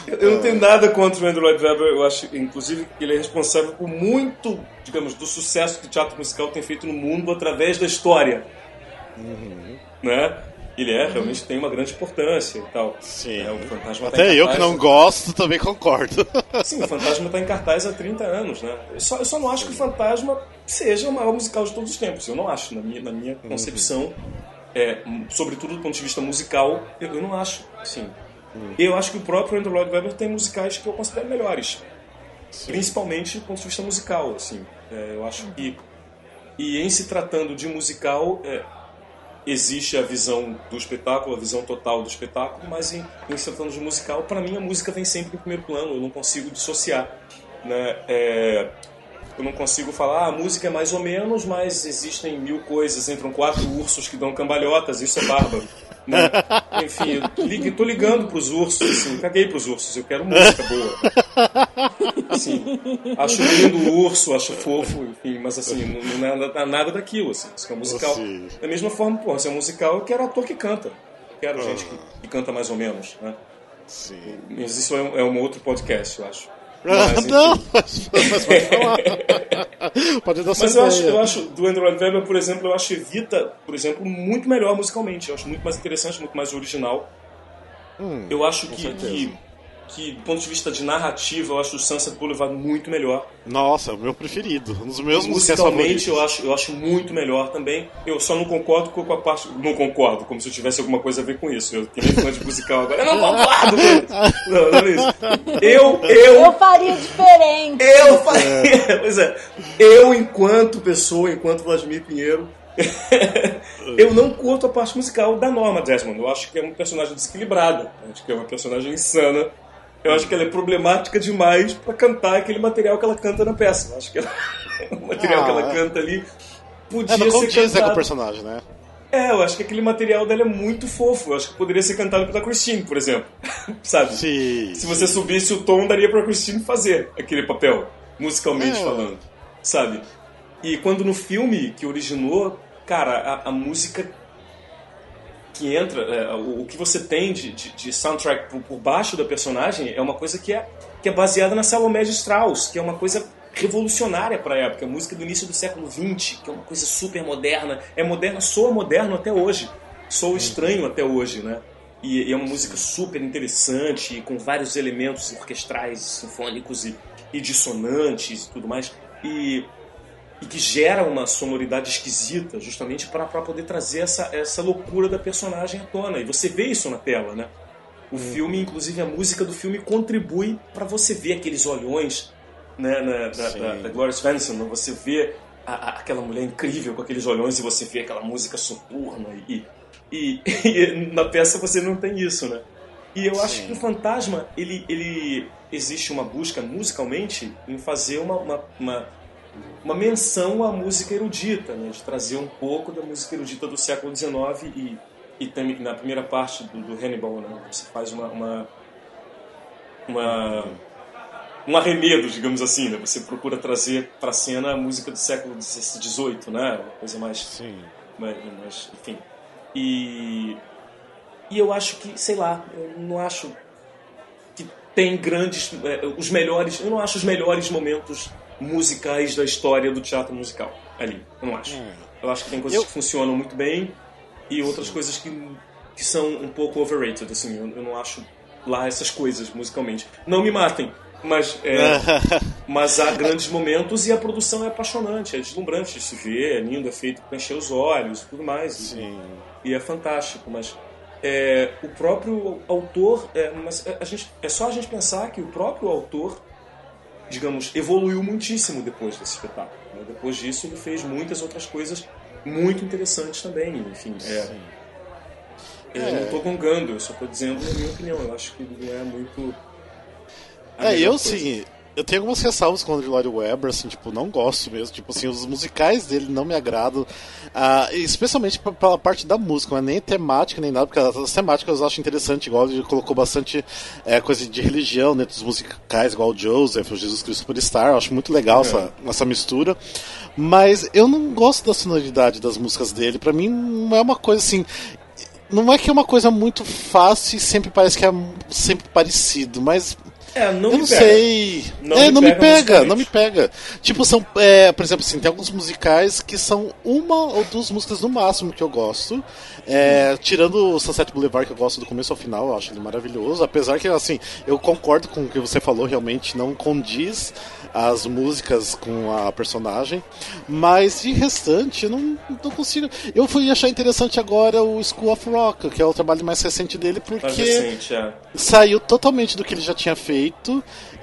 Eu, não tenho nada contra o Andrew Lloyd Webber, eu acho, inclusive, que ele é responsável por muito, digamos, do sucesso que o teatro musical tem feito no mundo através da história. Né? Ele é, realmente tem uma grande importância e tal. Sim. É, o Fantasma tá Até eu que não gosto também concordo. *laughs* Sim, o Fantasma está em cartaz há 30 anos, né? Eu só, eu só não acho que o Fantasma seja o maior musical de todos os tempos. Eu não acho, na minha, na minha concepção. é, sobretudo do ponto de vista musical, eu, eu não acho, assim. Eu acho que o próprio Andrew Lloyd Webber tem musicais que eu considero melhores. Principalmente do ponto de vista musical, assim. É, eu acho que... E em se tratando de musical, é, existe a visão do espetáculo, a visão total do espetáculo, mas em, em se tratando de musical, para mim a música vem sempre em primeiro plano, eu não consigo dissociar. Né? É, eu não consigo falar, ah, a música é mais ou menos, mas existem mil coisas, entram quatro ursos que dão cambalhotas, isso é bárbaro. Né? *laughs* Enfim, eu tô ligando pros ursos, assim, caguei pros ursos, eu quero música boa. Assim, acho lindo o urso, acho fofo, enfim, mas assim, não, é nada, nada daquilo, assim, isso é musical. Sim. Da mesma forma, pô, se é musical, eu quero ator que canta. Eu quero gente que, que canta mais ou menos, né? Sim. Mas isso é um, é um outro podcast, eu acho. Mas, enfim. não, mas, mas pode falar. pode dar Mas eu acho, eu acho, do Andrew Lloyd Webber, por exemplo, eu acho Evita, por exemplo, muito melhor musicalmente. Eu acho muito mais interessante, muito mais original. eu acho que, que, que, do ponto de vista de narrativa, eu acho o Sunset Boulevard muito melhor. Nossa, é o meu preferido. Um dos meus Musicalmente, eu acho, eu acho muito melhor também. Eu só não concordo com a parte. Não concordo, como se eu tivesse alguma coisa a ver com isso. Eu tenho fã de musical agora. Eu não concordo com isso. Não, não é isso. Eu, eu, Eu faria diferente. Eu faria. *laughs* Pois é. Eu, enquanto pessoa, enquanto Vladimir Pinheiro, *laughs* eu não curto a parte musical da Norma Desmond. Eu acho que é uma personagem desequilibrada. Acho que é uma personagem insana. Eu acho que ela é problemática demais pra cantar aquele material que ela canta na peça. Eu acho que ela- *laughs* o material que ela Ah, é. canta ali podia É, ser né, com o cantado. personagem, né? É, eu acho que aquele material dela é muito fofo. Eu acho que poderia ser cantado pela Christine, por exemplo. *laughs* Sabe? Sim. Se você subisse o tom, daria pra Christine fazer aquele papel, musicalmente É. falando, sabe? E quando no filme que originou, cara, a, a música que entra, é, o, o que você tem de, de, de soundtrack por, por baixo da personagem é uma coisa que é, que é baseada na Salomé de Strauss, que é uma coisa revolucionária para a época, música do início do século XX, que é uma coisa super moderna, é moderna, soa moderno até hoje, soa estranho até hoje, né? E, e é uma música super interessante, com vários elementos orquestrais, sinfônicos e, e dissonantes e tudo mais, e, e que gera uma sonoridade esquisita, justamente para poder trazer essa, essa loucura da personagem à tona. E você vê isso na tela, né? O filme, inclusive a música do filme, contribui para você ver aqueles olhões né, na- da, da, da Gloria Svensson, né? você vê a- a- aquela mulher incrível com aqueles olhões e você vê aquela música soturna e, e, *laughs* e na peça você não tem isso, né? E eu acho Sim. que o Fantasma, ele, ele existe uma busca musicalmente em fazer uma, uma, uma, uma menção à música erudita, né? de trazer um pouco da música erudita do século XIX e, e também na primeira parte do, do Hannibal, né? você faz uma, uma, uma um arremedo, digamos assim, né? Você procura trazer para a cena a música do século XVIII, né? Uma coisa mais, Sim. mais, mais- enfim. E e eu acho que, sei lá, eu não acho que tem grandes, é, os melhores, eu não acho os melhores momentos musicais da história do teatro musical ali. Eu não acho. Eu acho que tem coisas Eu- que funcionam muito bem e outras coisas que, que são um pouco overrated, assim. Eu, eu não acho lá essas coisas musicalmente. Não me matem, mas é, *laughs* mas há grandes momentos e a produção é apaixonante, é deslumbrante de se ver, é lindo, é feito para encher os olhos e tudo mais. E- Sim. e é fantástico, mas é, o próprio autor, é, mas a gente, é só a gente pensar que o próprio autor, digamos, evoluiu muitíssimo depois desse espetáculo. né? Depois disso, ele fez muitas outras coisas muito interessantes também. Enfim, é, eu não estou gongando, eu só estou dizendo a minha opinião. Eu acho que não é muito. É, eu coisa. sim. Eu tenho algumas ressalvas com o Andrew Lloyd Webber, assim, tipo, não gosto mesmo. Tipo assim, os musicais dele não me agradam. ah, especialmente pela parte da música, mas nem temática, nem nada, porque as temáticas eu acho interessante, igual ele colocou bastante é, coisa de religião dentro dos musicais, igual o Joseph, o Jesus Cristo Superstar. Eu acho muito legal essa, essa mistura. Mas eu não gosto da sonoridade das músicas dele. Pra mim, não é uma coisa assim. Não é que é uma coisa muito fácil e sempre parece que é sempre parecido, mas É, não eu me não pega. sei. Não é, me não me pega pega, musicalmente. não me pega. Tipo, são, é, por exemplo, assim, tem alguns musicais que são uma ou duas músicas no máximo que eu gosto. É, tirando o Sunset Boulevard, que eu gosto do começo ao final, eu acho ele maravilhoso. Apesar que, assim, eu concordo com o que você falou, realmente não condiz as músicas com a personagem. Mas de restante, eu não, não consigo. Eu fui achar interessante agora o School of Rock, que é o trabalho mais recente dele, porque Mais recente, é. saiu totalmente do que ele já tinha feito.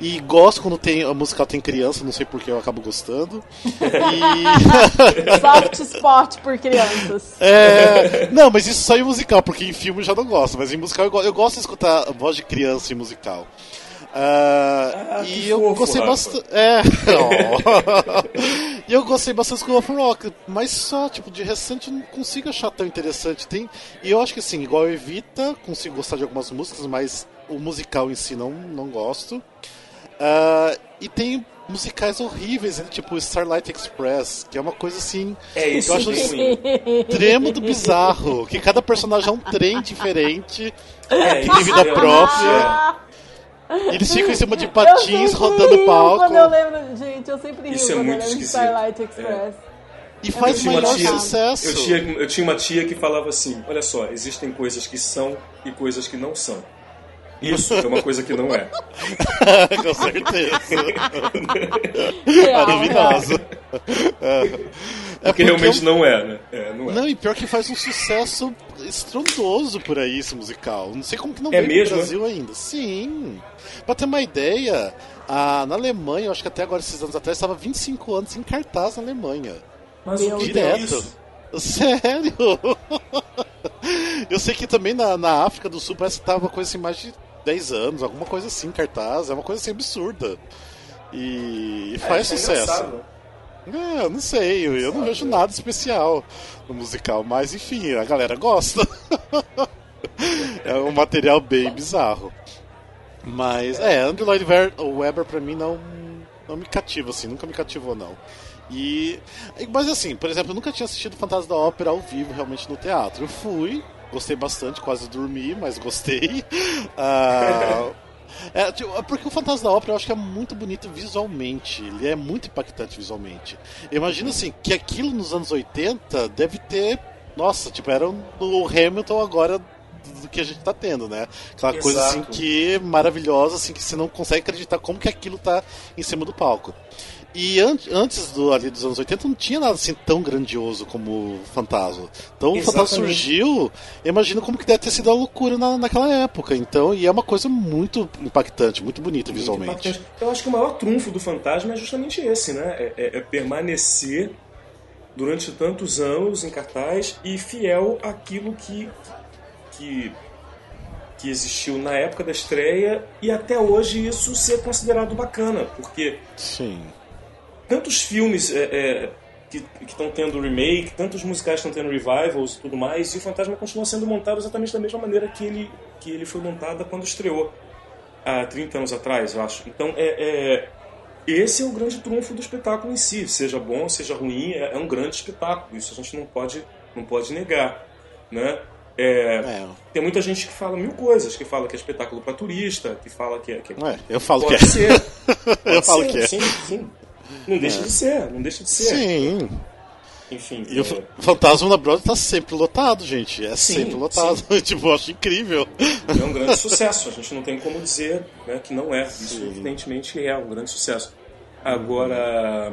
E gosto quando tem a musical tem criança, não sei porque eu acabo gostando. E. *laughs* Soft spot por crianças. É, não, mas isso só em musical, porque em filme eu já não gosto, mas em musical eu, go- eu gosto de escutar a voz de criança em musical. Ah, Ah, e eu fofo, gostei bastante. É, *laughs* e eu gostei bastante do School of Rock, mas só, tipo, de recente eu não consigo achar tão interessante. Tem, e eu acho que assim, igual Evita, consigo gostar de algumas músicas, mas o musical em si não, não gosto. Ah, e tem musicais horríveis, né, tipo Starlight Express, que é uma coisa assim. É isso eu acho extremo do bizarro, que cada personagem é um trem diferente, É, que tem vida realmente própria. Eles ficam em cima de patins rodando rio palco. Quando eu lembro, gente, eu sempre rio Isso é muito eu lembro de esquisito. Starlight Express. E faz maior tia- sucesso. Eu tinha, eu tinha uma tia que falava assim: olha só, existem coisas que são e coisas que não são. Isso é uma coisa que não é. *laughs* Com certeza. Maravilhosa. É, Porque realmente não é, né? É, não é. Não, e pior que faz um sucesso estrondoso por aí esse musical. Não sei como que não É veio mesmo, pro Brasil ainda. Sim. Pra ter uma ideia, a, na Alemanha, eu acho que até agora, esses anos atrás, estava 25 anos em cartaz na Alemanha. Mas Meu o que é Direto. isso? Sério? *laughs* Eu sei que também na, na África do Sul parece que tava coisa assim mais de 10 anos, alguma coisa assim, cartaz, é uma coisa assim absurda. E, e faz É, isso é sucesso. né? É, eu não sei, eu, eu não vejo nada especial no musical, mas enfim, a galera gosta. *laughs* é um material bem bizarro. Mas, é, Andrew Lloyd Webber pra mim não, não me cativa, assim, nunca me cativou, não. E, mas assim, por exemplo, eu nunca tinha assistido Fantasma da Ópera ao vivo, realmente, no teatro. Eu fui, gostei bastante, quase dormi, mas gostei. *laughs* Ah, é, tipo, é porque o Fantasma da Ópera eu acho que é muito bonito visualmente. Ele é muito impactante visualmente. Eu imagino assim, que aquilo nos anos 80 deve ter. Nossa, tipo, era o Hamilton agora do que a gente tá tendo, né? Aquela coisa assim Exato. que maravilhosa, assim, que você não consegue acreditar como que aquilo tá em cima do palco. E an antes do, ali dos anos 80 não tinha nada assim tão grandioso como o Fantasma. Então o Fantasma Exatamente. surgiu, imagino como que deve ter sido a loucura na, naquela época. Então, e é uma coisa muito impactante, muito bonita visualmente. Impactante. Eu acho que o maior trunfo do fantasma é justamente esse, né? É, é- é permanecer durante tantos anos em cartaz e fiel àquilo que, que, que existiu na época da estreia e até hoje isso ser considerado bacana, porque Sim. Tantos filmes é, é, que estão tendo remake, tantos musicais estão tendo revivals e tudo mais, e o Fantasma continua sendo montado exatamente da mesma maneira que ele, que ele foi montado quando estreou, há 30 anos atrás, eu acho. Então, é, é- esse é o grande trunfo do espetáculo em si, seja bom, seja ruim, é, é um grande espetáculo, isso a gente não pode, não pode negar, né? É, É. Tem muita gente que fala mil coisas, que fala que é espetáculo para turista, que fala que é... Que é eu falo Pode que é. ser. *laughs* eu falo ser, que é. Sim, sim. Não deixa de ser, não deixa de ser. Sim. Enfim. E o é, Fa- Fantasma da Broadway tá sempre lotado, gente. É Sim, sempre lotado. *laughs* tipo, eu acho incrível. é um grande sucesso. A gente não tem como dizer né, que não é. Isso, Sim. evidentemente, é um grande sucesso. Agora,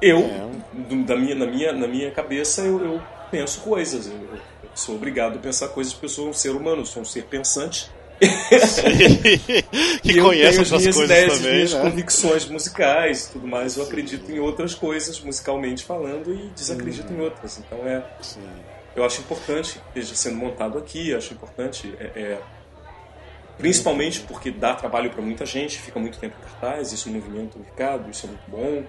eu, É. da minha, na, minha, na minha cabeça, eu, eu penso coisas. Eu, eu sou obrigado a pensar coisas porque eu sou um ser humano, eu sou um ser pensante. Que conhece as outras minhas coisas ideias, as também, minhas né? convicções musicais e tudo mais. Eu acredito em outras coisas musicalmente falando e desacredito em outras. Então é, Sim. eu acho importante que esteja sendo montado aqui, acho importante, é, é, principalmente porque dá trabalho para muita gente, fica muito tempo em cartaz, isso movimenta o mercado, isso é muito bom.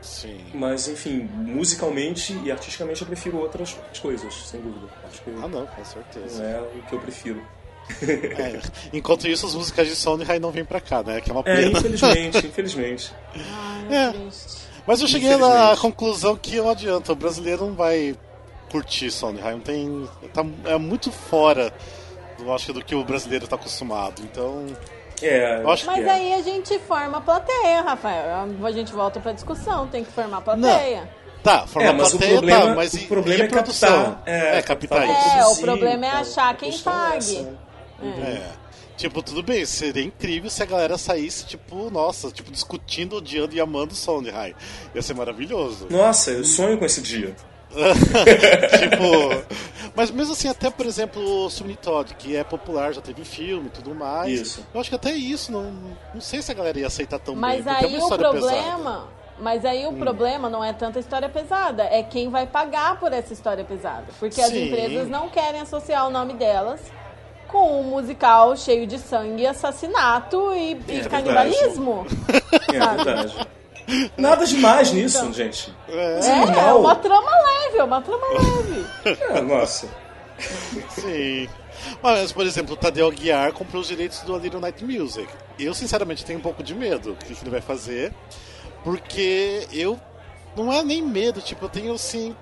Sim. Mas enfim, musicalmente e artisticamente eu prefiro outras, outras coisas, sem dúvida. Acho que Ah, não, com certeza. não é o que eu prefiro. É. Enquanto isso, as músicas de Sondheim não vêm pra cá, né? Que é uma É, pena. infelizmente, *laughs* infelizmente. Ai, É. é. Mas eu cheguei na conclusão que não adianta. O brasileiro não vai curtir Sondheim. Não tem. Tá, é muito fora do, acho, que, do que o brasileiro tá acostumado. Então. É, acho Mas que é. aí a gente forma a plateia, Rafael. A gente volta pra discussão, tem que formar a plateia. Tá, forma É, mas o plateia, problema- tá, mas o e, problema e é produção? captar, é, captar isso. É, o problema é então, achar quem é pague. essa, né? É. Tipo, tudo bem, seria incrível se a galera saísse, tipo, nossa, tipo, discutindo, odiando e amando Sondheim. Ia ser maravilhoso. Nossa, eu sonho com esse dia. *laughs* tipo. Mas mesmo assim, até por exemplo, o Todd, que é popular, já teve filme e tudo mais. Isso. Eu acho que até isso, não, não sei se a galera ia aceitar tão Mas bem. porque é aí uma o problema. pesada. Mas aí Hum. o problema não é tanto a história pesada, é quem vai pagar por essa história pesada. Porque as Sim. empresas não querem associar o nome delas com um musical cheio de sangue, assassinato e, e É canibalismo. *laughs* É Sabe? verdade. Nada demais nisso, gente. É, é uma trama leve, é uma trama leve. É, nossa. Sim. Mas, por exemplo, o Tadeu Aguiar comprou os direitos do A Little Night Music. Eu, sinceramente, tenho um pouco de medo do que que ele vai fazer. Porque eu. Não é nem medo, tipo, eu tenho assim.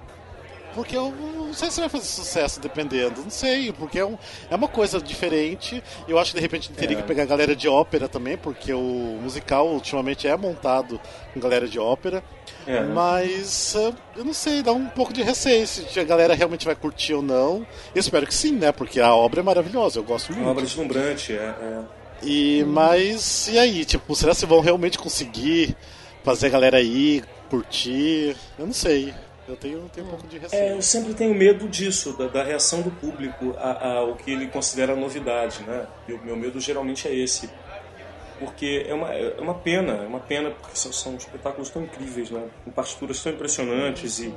Porque eu não sei se vai fazer sucesso dependendo, não sei, porque é, um, é uma coisa diferente. Eu acho que de repente teria É. que pegar a galera de ópera também, porque o musical ultimamente é montado com galera de ópera. É. Mas eh, eu não sei, dá um pouco de receio se a galera realmente vai curtir ou não. Eu espero que sim, né? Porque a obra é maravilhosa, eu gosto É uma muito. obra deslumbrante. É, é. E, mas, e aí? Tipo, será que vão realmente conseguir fazer a galera ir, curtir? Eu não sei. Eu tenho, tenho um pouco de É, receio. eu sempre tenho medo disso, da, da reação do público ao que ele considera novidade, né? E o meu medo geralmente é esse. Porque é uma, é uma pena, é uma pena, porque são, são espetáculos tão incríveis, né? Com partituras tão impressionantes e,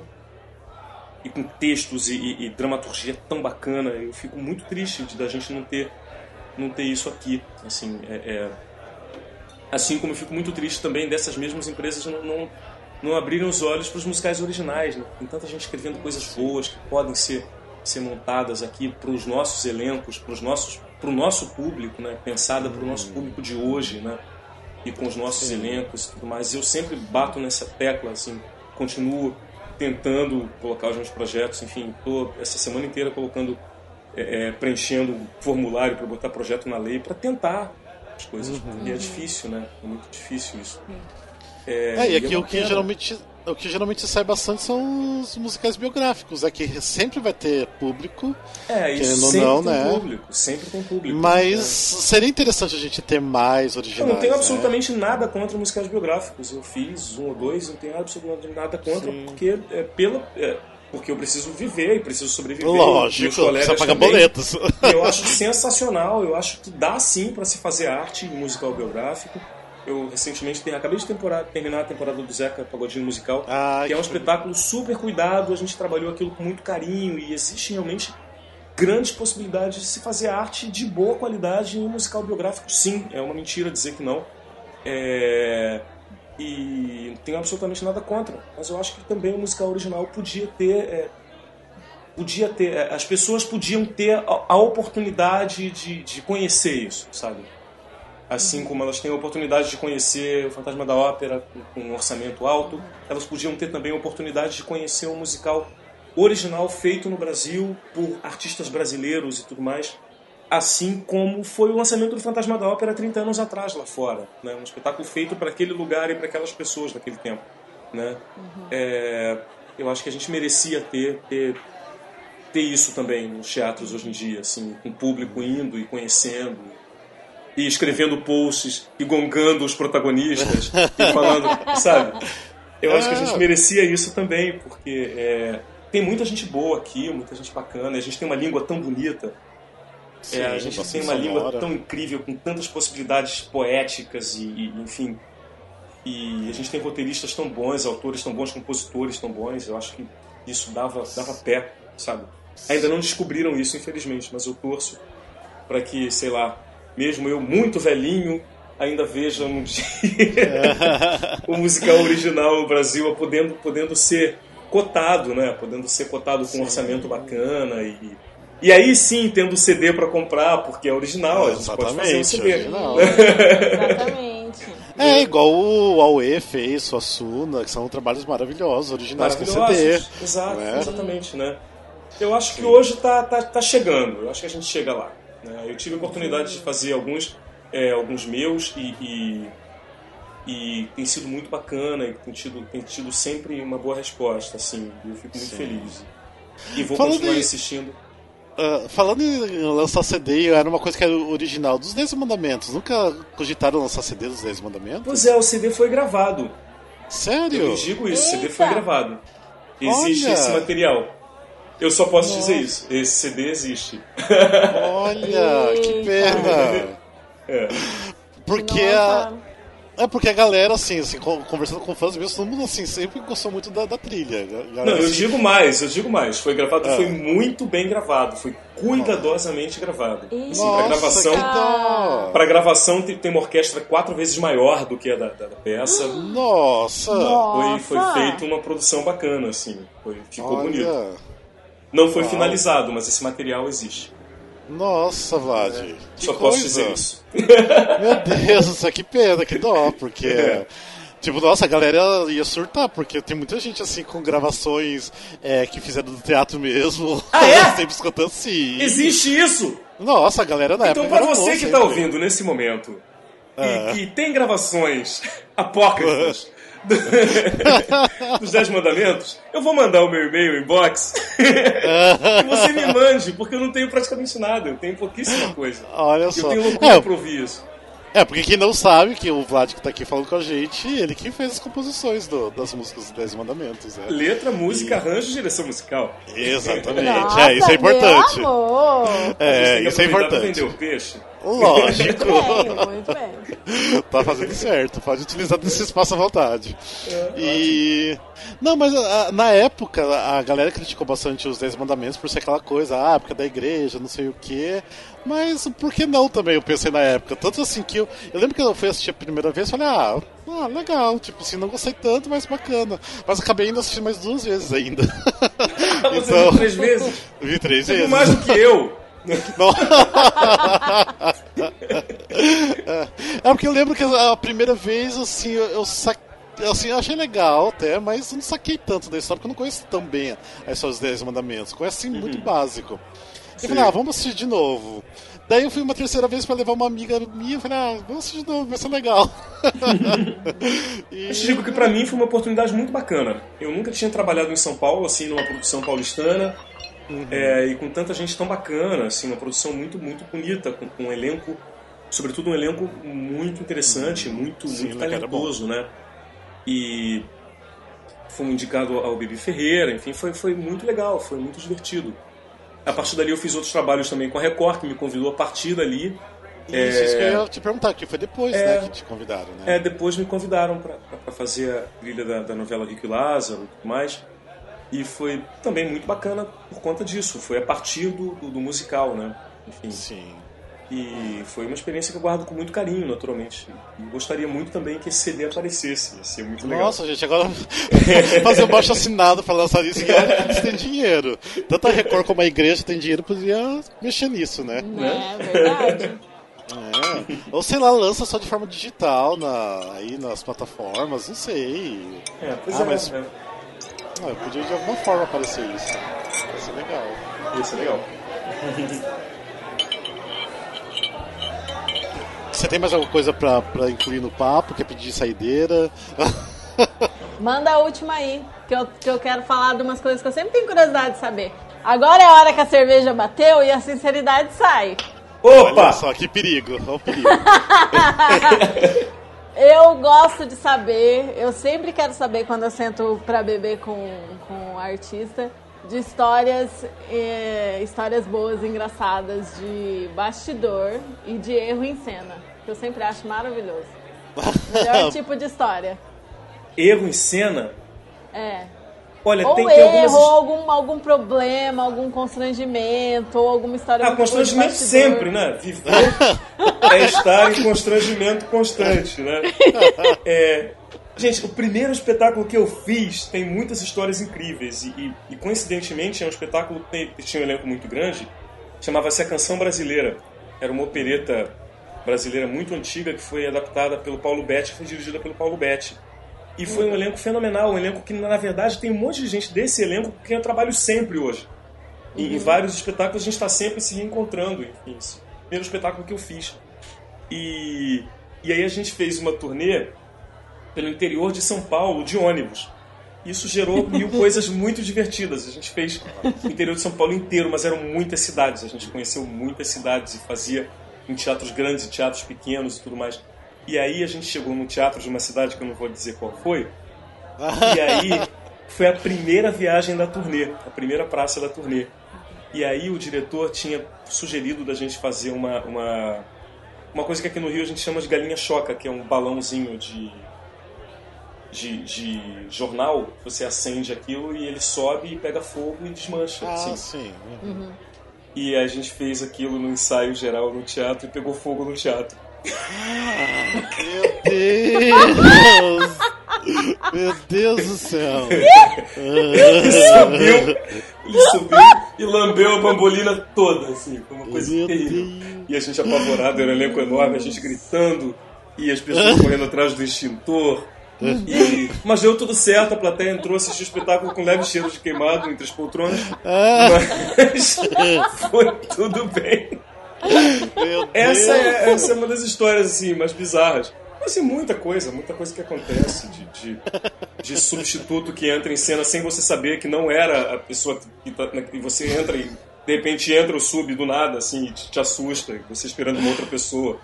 e com textos e, e- e dramaturgia tão bacana. Eu fico muito triste de da gente não ter, não ter isso aqui. Assim, é, é- assim como eu fico muito triste também dessas mesmas empresas não, não, não abrirem os olhos para os musicais originais. Né? Tem tanta gente escrevendo coisas boas que podem ser, ser montadas aqui para os nossos elencos, para os nossos para o nosso público, né? pensada para o nosso público de hoje, né? e com os nossos elencos e tudo mais. Eu sempre bato nessa tecla, assim, continuo tentando colocar os meus projetos, enfim, tô essa semana inteira colocando, é, é, preenchendo formulário para botar projeto na lei, para tentar as coisas. E é difícil, né? É muito difícil isso. É, e aqui é o uma que geralmente. O que geralmente sai bastante são os musicais biográficos. Aqui sempre vai ter público, É, ou sempre não, tem né? público, sempre tem público. mas É. seria interessante a gente ter mais Eu originais. não tenho né? absolutamente nada contra musicais biográficos. Eu fiz um ou dois, não tenho absolutamente nada contra, porque é pela. é, porque eu preciso viver e preciso sobreviver. Lógico, pagar também. boletos. E eu acho sensacional, eu acho que dá sim para se fazer arte musical biográfico. Eu recentemente tenho, acabei de terminar a temporada do Zeca Pagodinho Musical, Ai, que é um que espetáculo super cuidado, a gente trabalhou aquilo com muito carinho e existe realmente grandes possibilidades de se fazer arte de boa qualidade em um musical biográfico. Sim, é uma mentira dizer que não. É, E não tenho absolutamente nada contra, mas eu acho que também o musical original podia ter é, podia ter, é, as pessoas podiam ter a, a oportunidade de, de conhecer isso, sabe? Assim como elas têm a oportunidade de conhecer o Fantasma da Ópera com um orçamento alto, elas podiam ter também a oportunidade de conhecer um musical original feito no Brasil por artistas brasileiros e tudo mais, assim como foi o lançamento do Fantasma da Ópera 30 anos atrás lá fora, né? Um espetáculo feito para aquele lugar e para aquelas pessoas daquele tempo, né? É, eu acho que a gente merecia ter, ter ter isso também nos teatros hoje em dia, assim, com o público indo e conhecendo e escrevendo posts e gongando os protagonistas e falando, *laughs* sabe? Eu acho que a gente merecia isso também, porque é, tem muita gente boa aqui, muita gente bacana, a gente tem uma língua tão bonita, é, a gente tem uma língua sonora. tão incrível, com tantas possibilidades poéticas e, e, enfim. E a gente tem roteiristas tão bons, autores tão bons, compositores tão bons. Eu acho que isso dava, dava pé, sabe? Ainda não descobriram isso, infelizmente, mas eu torço para que, sei lá, mesmo eu muito velhinho, ainda veja um dia *laughs* o musical original no Brasil podendo, podendo ser cotado, né? Podendo ser cotado com um orçamento bacana e e aí sim tendo CD para comprar porque é original, a gente pode fazer um CD. original. Exatamente. É, igual o Aue fez, o Asuna, que são trabalhos maravilhosos, originais com CD. Maravilhosos. Exato, né? exatamente, né? Eu acho que hoje tá, tá, tá chegando, eu acho que a gente chega lá. Né? Eu tive a oportunidade de fazer alguns, é, alguns meus e, e, e tem sido muito bacana e tem tido, tem tido sempre uma boa resposta, assim, e eu fico muito feliz. E vou Falando continuar em- insistindo. Uh, falando em lançar CD, era uma coisa que era original dos Dez Mandamentos. Nunca cogitaram lançar CD dos Dez Mandamentos? Pois é, o CD foi gravado. Sério? Eu digo isso, o CD Eita! foi gravado. Existe Olha! esse material. Eu só posso Nossa. dizer isso. Esse CD existe. Olha, que pena. É. Porque a, Nossa. é porque a galera, assim, assim, con- conversando com fãs mesmo, todo mundo assim, sempre gostou muito da, da trilha. Galera, Não, eu assim, digo mais, eu digo mais. Foi gravado, Ah. foi muito bem gravado, foi cuidadosamente gravado. Eita. Assim, pra gravação, que pra gravação tem, tem uma orquestra quatro vezes maior do que a da, da- da peça. Nossa! Nossa. Foi, foi feita uma produção bacana, assim. Foi, ficou Olha. bonito. Não foi Uau. finalizado, mas esse material existe. Nossa, Vlad. que Só posso coisa. dizer isso. *laughs* Meu Deus céu, que pena, que dó, porque. É. Tipo, nossa, a galera ia surtar, porque tem muita gente assim com gravações é, que fizeram do teatro mesmo. Ah, é? *laughs* sempre escutando sim. Existe isso! Nossa, a galera na Então, época. pra gravou você que sempre. tá ouvindo nesse momento Ah. e que tem gravações *laughs* apócrifas *laughs* dos Dez Mandamentos, eu vou mandar o meu e-mail inbox *laughs* e você me mande, porque eu não tenho praticamente nada, eu tenho pouquíssima coisa. Olha Eu só. tenho loucura É, pra ouvir isso. É, porque quem não sabe que o Vlad que tá aqui falando com a gente, ele que fez as composições do- das músicas dos Dez Mandamentos, né? Letra, música, arranjo e direção musical. Exatamente, Nossa, é, isso é importante. Meu amor. A gente É, tem que isso é importante. vender o peixe. Lógico. Bem, muito bem. tá fazendo certo, pode utilizar desse espaço à vontade. E. Não, mas ah, na época a galera criticou bastante os Dez Mandamentos por ser aquela coisa, ah, porque é da igreja, não sei o quê. Mas por que não também? Eu pensei na época. Tanto assim que eu. Eu lembro que eu fui assistir a primeira vez e falei, ah, ah, legal, tipo assim, não gostei tanto, mas bacana. Mas acabei indo assistir mais duas vezes ainda. *laughs* Você Então- viu três vezes? *laughs* Vi três Você vezes. mais do que eu. Não. é porque eu lembro que a primeira vez, assim, eu, eu sa- assim, eu achei legal até, mas eu não saquei tanto da história, porque eu não conheço tão bem a história dos Dez Mandamentos. Conheço assim, muito básico. Eu falei, ah, vamos assistir de novo. Daí eu fui uma terceira vez pra levar uma amiga minha, eu falei, ah, vamos assistir de novo, vai ser legal. *laughs* e... Eu te digo que pra mim foi uma oportunidade muito bacana. Eu nunca tinha trabalhado em São Paulo, assim, numa produção paulistana, é, e com tanta gente tão bacana, assim, uma produção muito, muito bonita, com, com um elenco, sobretudo um elenco muito interessante, muito, Sim, muito né, talentoso, né? E fomos indicado ao Bibi Ferreira, enfim, foi, foi muito legal, foi muito divertido. A partir dali eu fiz outros trabalhos também com a Record, que me convidou a partir dali. Isso, isso que eu ia te perguntar, que foi depois, É. né, que te convidaram, né? É, depois me convidaram para fazer a trilha da, da novela Rico e Lázaro e tudo mais. E foi também muito bacana por conta disso. Foi a partir do, do, do musical, né? Enfim. Sim. E foi uma experiência que eu guardo com muito carinho, naturalmente. E gostaria muito também que esse CD aparecesse. Ia ser muito legal. Nossa, gente, agora *laughs* fazer um baixo assinado pra lançar isso que eles têm dinheiro. Tanto a Record como a igreja tem dinheiro, poderia mexer nisso, né? É verdade. É. Ou sei lá, lança só de forma digital na, aí nas plataformas, não sei. É, pois Ah, é, mas- é. Ah, podia de alguma forma aparecer isso. Ia ser legal. Ia ser legal. *laughs* Você tem mais alguma coisa pra, pra incluir no papo? Quer pedir saideira? *laughs* Manda a última aí, que eu, que eu quero falar de umas coisas que eu sempre tenho curiosidade de saber. Agora é a hora que a cerveja bateu e a sinceridade sai. Olha Opa! só, que perigo. Olha o perigo. *laughs* Eu gosto de saber, eu sempre quero saber quando eu sento pra beber com, com um artista, de histórias, eh, histórias boas, engraçadas, de bastidor e de erro em cena, que eu sempre acho maravilhoso. *laughs* Melhor tipo de história. Erro em cena? É. Olha, Ou tem, tem erro, algumas. ou algum, algum problema, algum constrangimento, ou alguma história Ah, constrangimento sempre, né? Viver é estar em constrangimento constante, né? É, gente, o primeiro espetáculo que eu fiz tem muitas histórias incríveis e, e- e, coincidentemente é um espetáculo que tem- que tinha um elenco muito grande, chamava-se A Canção Brasileira. Era uma opereta brasileira muito antiga que foi adaptada pelo Paulo Betti, foi dirigida pelo Paulo Betti. E foi um elenco fenomenal, um elenco que na verdade tem um monte de gente desse elenco que eu trabalho sempre hoje. E em vários espetáculos a gente está sempre se reencontrando, enfim. Esse foi o primeiro espetáculo que eu fiz. E, e aí a gente fez uma turnê pelo interior de São Paulo, de ônibus. Isso gerou mil *laughs* coisas muito divertidas. A gente fez o interior de São Paulo inteiro, mas eram muitas cidades. A gente conheceu muitas cidades e fazia em teatros grandes e teatros pequenos e tudo mais. E aí a gente chegou num teatro de uma cidade que eu não vou dizer qual foi. E aí foi a primeira viagem da turnê, a primeira praça da turnê. E aí o diretor tinha sugerido da gente fazer uma, uma, uma coisa que aqui no Rio a gente chama de galinha choca, que é um balãozinho de de, de jornal, você acende aquilo e ele sobe e pega fogo e desmancha. Ah, assim. sim. Uhum. E a gente fez aquilo no ensaio geral no teatro e pegou fogo no teatro. Meu Deus! Meu Deus do céu! Ele subiu, ele subiu e lambeu a bambolina toda, assim, foi uma coisa Meu terrível. Deus. E a gente apavorado, era um elenco enorme, a gente gritando e as pessoas correndo atrás do extintor. E- mas deu tudo certo, a plateia entrou, assistiu o espetáculo com leve cheiro de queimado entre as poltronas. Mas *laughs* foi tudo bem. Essa é, essa é uma das histórias assim, mais bizarras. Mas tem muita coisa, muita coisa que acontece de, de, de substituto que entra em cena sem você saber que não era a pessoa que tá, e você entra e de repente entra o sub do nada, assim, e te, te assusta, você esperando uma outra pessoa.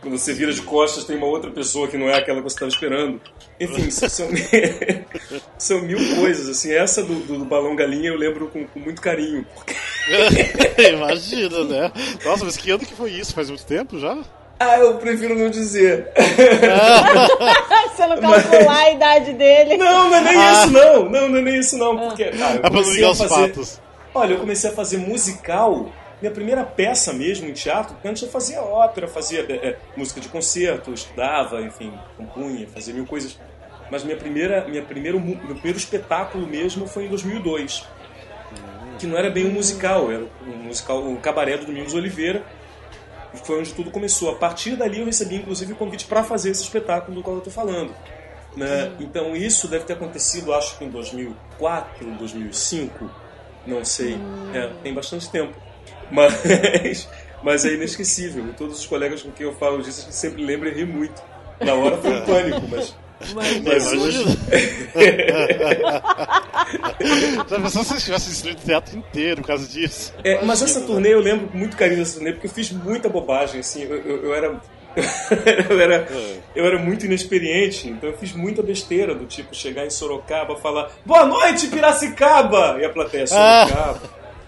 Quando você vira de costas, tem uma outra pessoa que não é aquela que você estava esperando. Enfim, são, *laughs* são, mil coisas, assim. Essa do, do, do balão galinha eu lembro com, com muito carinho, porque *laughs* Imagina, né? Nossa, mas que ano que foi isso? Faz muito tempo já? Ah, eu prefiro não dizer. *laughs* Você não calcular a idade dele. Não, não é nem isso não. Não, não é nem isso não. Porque, ah, eu É pra não ligar os fazer... fatos. Olha, eu comecei a fazer musical. Minha primeira peça mesmo em teatro, porque antes eu fazia ópera, fazia é, é, música de concerto, estudava, enfim, compunha, fazia mil coisas. Mas minha primeira, minha primeiro, meu primeiro espetáculo mesmo foi em 2002. Que não era bem um musical, era um musical, um cabaré do Domingos Oliveira. E foi onde tudo começou. A partir dali eu recebi inclusive o convite para fazer esse espetáculo do qual eu estou falando. né? Então isso deve ter acontecido, acho que em 2004, 2005, não sei. É, tem bastante tempo. Mas, mas é inesquecível. E todos os colegas com quem eu falo disso, a gente sempre lembra e ri muito. Na hora foi um *laughs* pânico, mas, Mas, mas hoje. Já *laughs* pensou se vocês tivessem destruído o teatro inteiro por causa disso? É, mas essa turnê eu lembro com muito carinho dessa turnê, porque eu fiz muita bobagem, assim, eu, eu- eu era. *laughs* eu, era, eu era muito inexperiente, então eu fiz muita besteira do tipo chegar em Sorocaba e falar Boa noite, Piracicaba! E a plateia Sorocaba.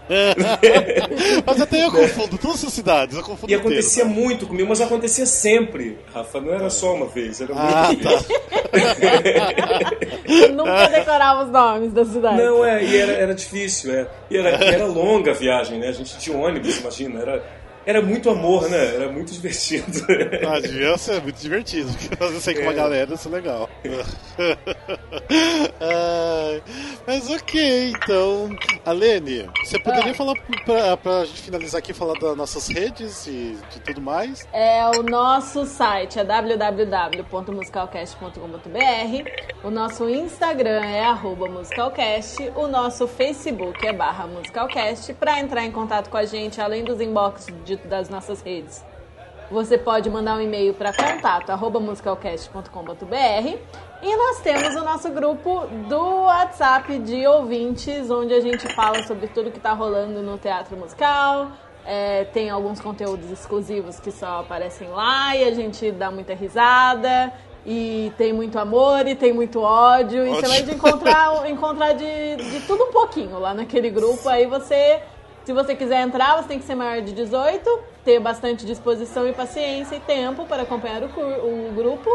*laughs* Mas até eu confundo todas as cidades, eu confundo E acontecia inteiro, muito comigo, mas acontecia sempre, Rafa, não era só uma vez, era Ah, muito. tá. *laughs* nunca decorava os nomes da cidade. Não, é, e era, era difícil, é. E era, era longa a viagem, né? A gente de ônibus, imagina, era, era muito amor, né? Era muito divertido. *laughs* Ah, devia ser muito divertido, porque fazer isso aí com uma É. galera, isso é legal. *laughs* Mas ok, então. Alene, você poderia falar pra, pra gente finalizar aqui, falar das nossas redes e de tudo mais? É o nosso site é www.musicalcast.com.br. O nosso Instagram é arroba musicalcast. O nosso Facebook é barra musicalcast. Para entrar em contato com a gente, além dos inbox de- das nossas redes, você pode mandar um e-mail para contato arroba musicalcast.com.br. E nós temos o nosso grupo do WhatsApp de ouvintes, onde a gente fala sobre tudo que está rolando no teatro musical. É, tem alguns conteúdos exclusivos que só aparecem lá e a gente dá muita risada. E tem muito amor e tem muito ódio. E você vai encontrar, encontrar de, de tudo um pouquinho lá naquele grupo. Aí você, se você quiser entrar, você tem que ser maior de 18, ter bastante disposição e paciência e tempo para acompanhar o, o grupo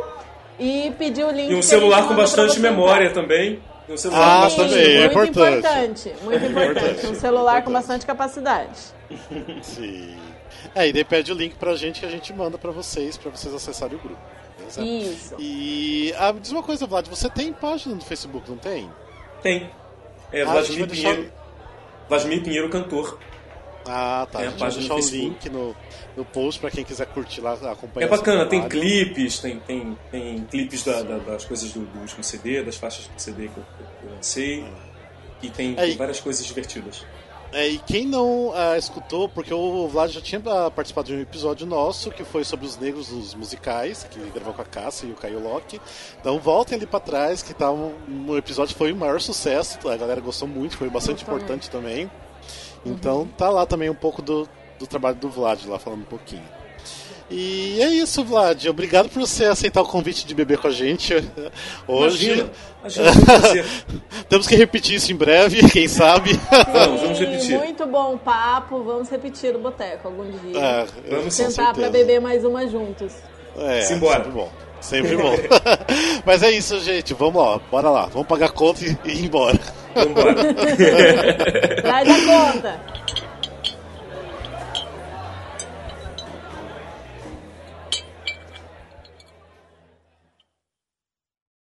e pedir o link. E um celular com bastante memória entrar. também. E um celular Ah, com bastante também, é muito importante. importante. Muito *laughs* importante. Um celular com bastante capacidade. *laughs* Sim. É, e daí pede o link pra gente que a gente manda pra vocês, pra vocês acessarem o grupo. beleza? Isso. E ah, diz uma coisa, Vlad, você tem página no Facebook, não tem? Tem. É Ah, Vladimir deixar-. Vladimir Pinheiro, cantor. Ah, tá. Tem a a gente vai deixar o link no, no post pra quem quiser curtir lá, acompanhar. É bacana, tem clipes, tem, tem, tem clipes da- da- das coisas do, do último CD, das faixas do CD que eu, que eu lancei. E tem, Aí. tem várias coisas divertidas. É, e quem não ah, escutou, porque o Vlad já tinha ah, participado de um episódio nosso que foi sobre os negros dos musicais, que ele gravou com a Cássia e o Caio Locke. Então voltem ali pra trás, que tá um, um episódio foi um maior sucesso, a galera gostou muito, foi bastante importante também. Então tá lá também um pouco do, do trabalho do Vlad, lá falando um pouquinho. E é isso, Vlad. Obrigado por você aceitar o convite de beber com a gente hoje. Imagina. *laughs* Temos que repetir isso em breve, *laughs* quem sabe. Vamos, vamos repetir. Muito bom papo. Vamos repetir o boteco algum dia. É, Vamos pra certeza. beber mais uma juntos. É, Simbora. sempre bom. Sempre bom. *laughs* Mas é isso, gente. Vamos lá, bora lá. Vamos pagar a conta e e ir embora. Vamos embora. Traz a conta.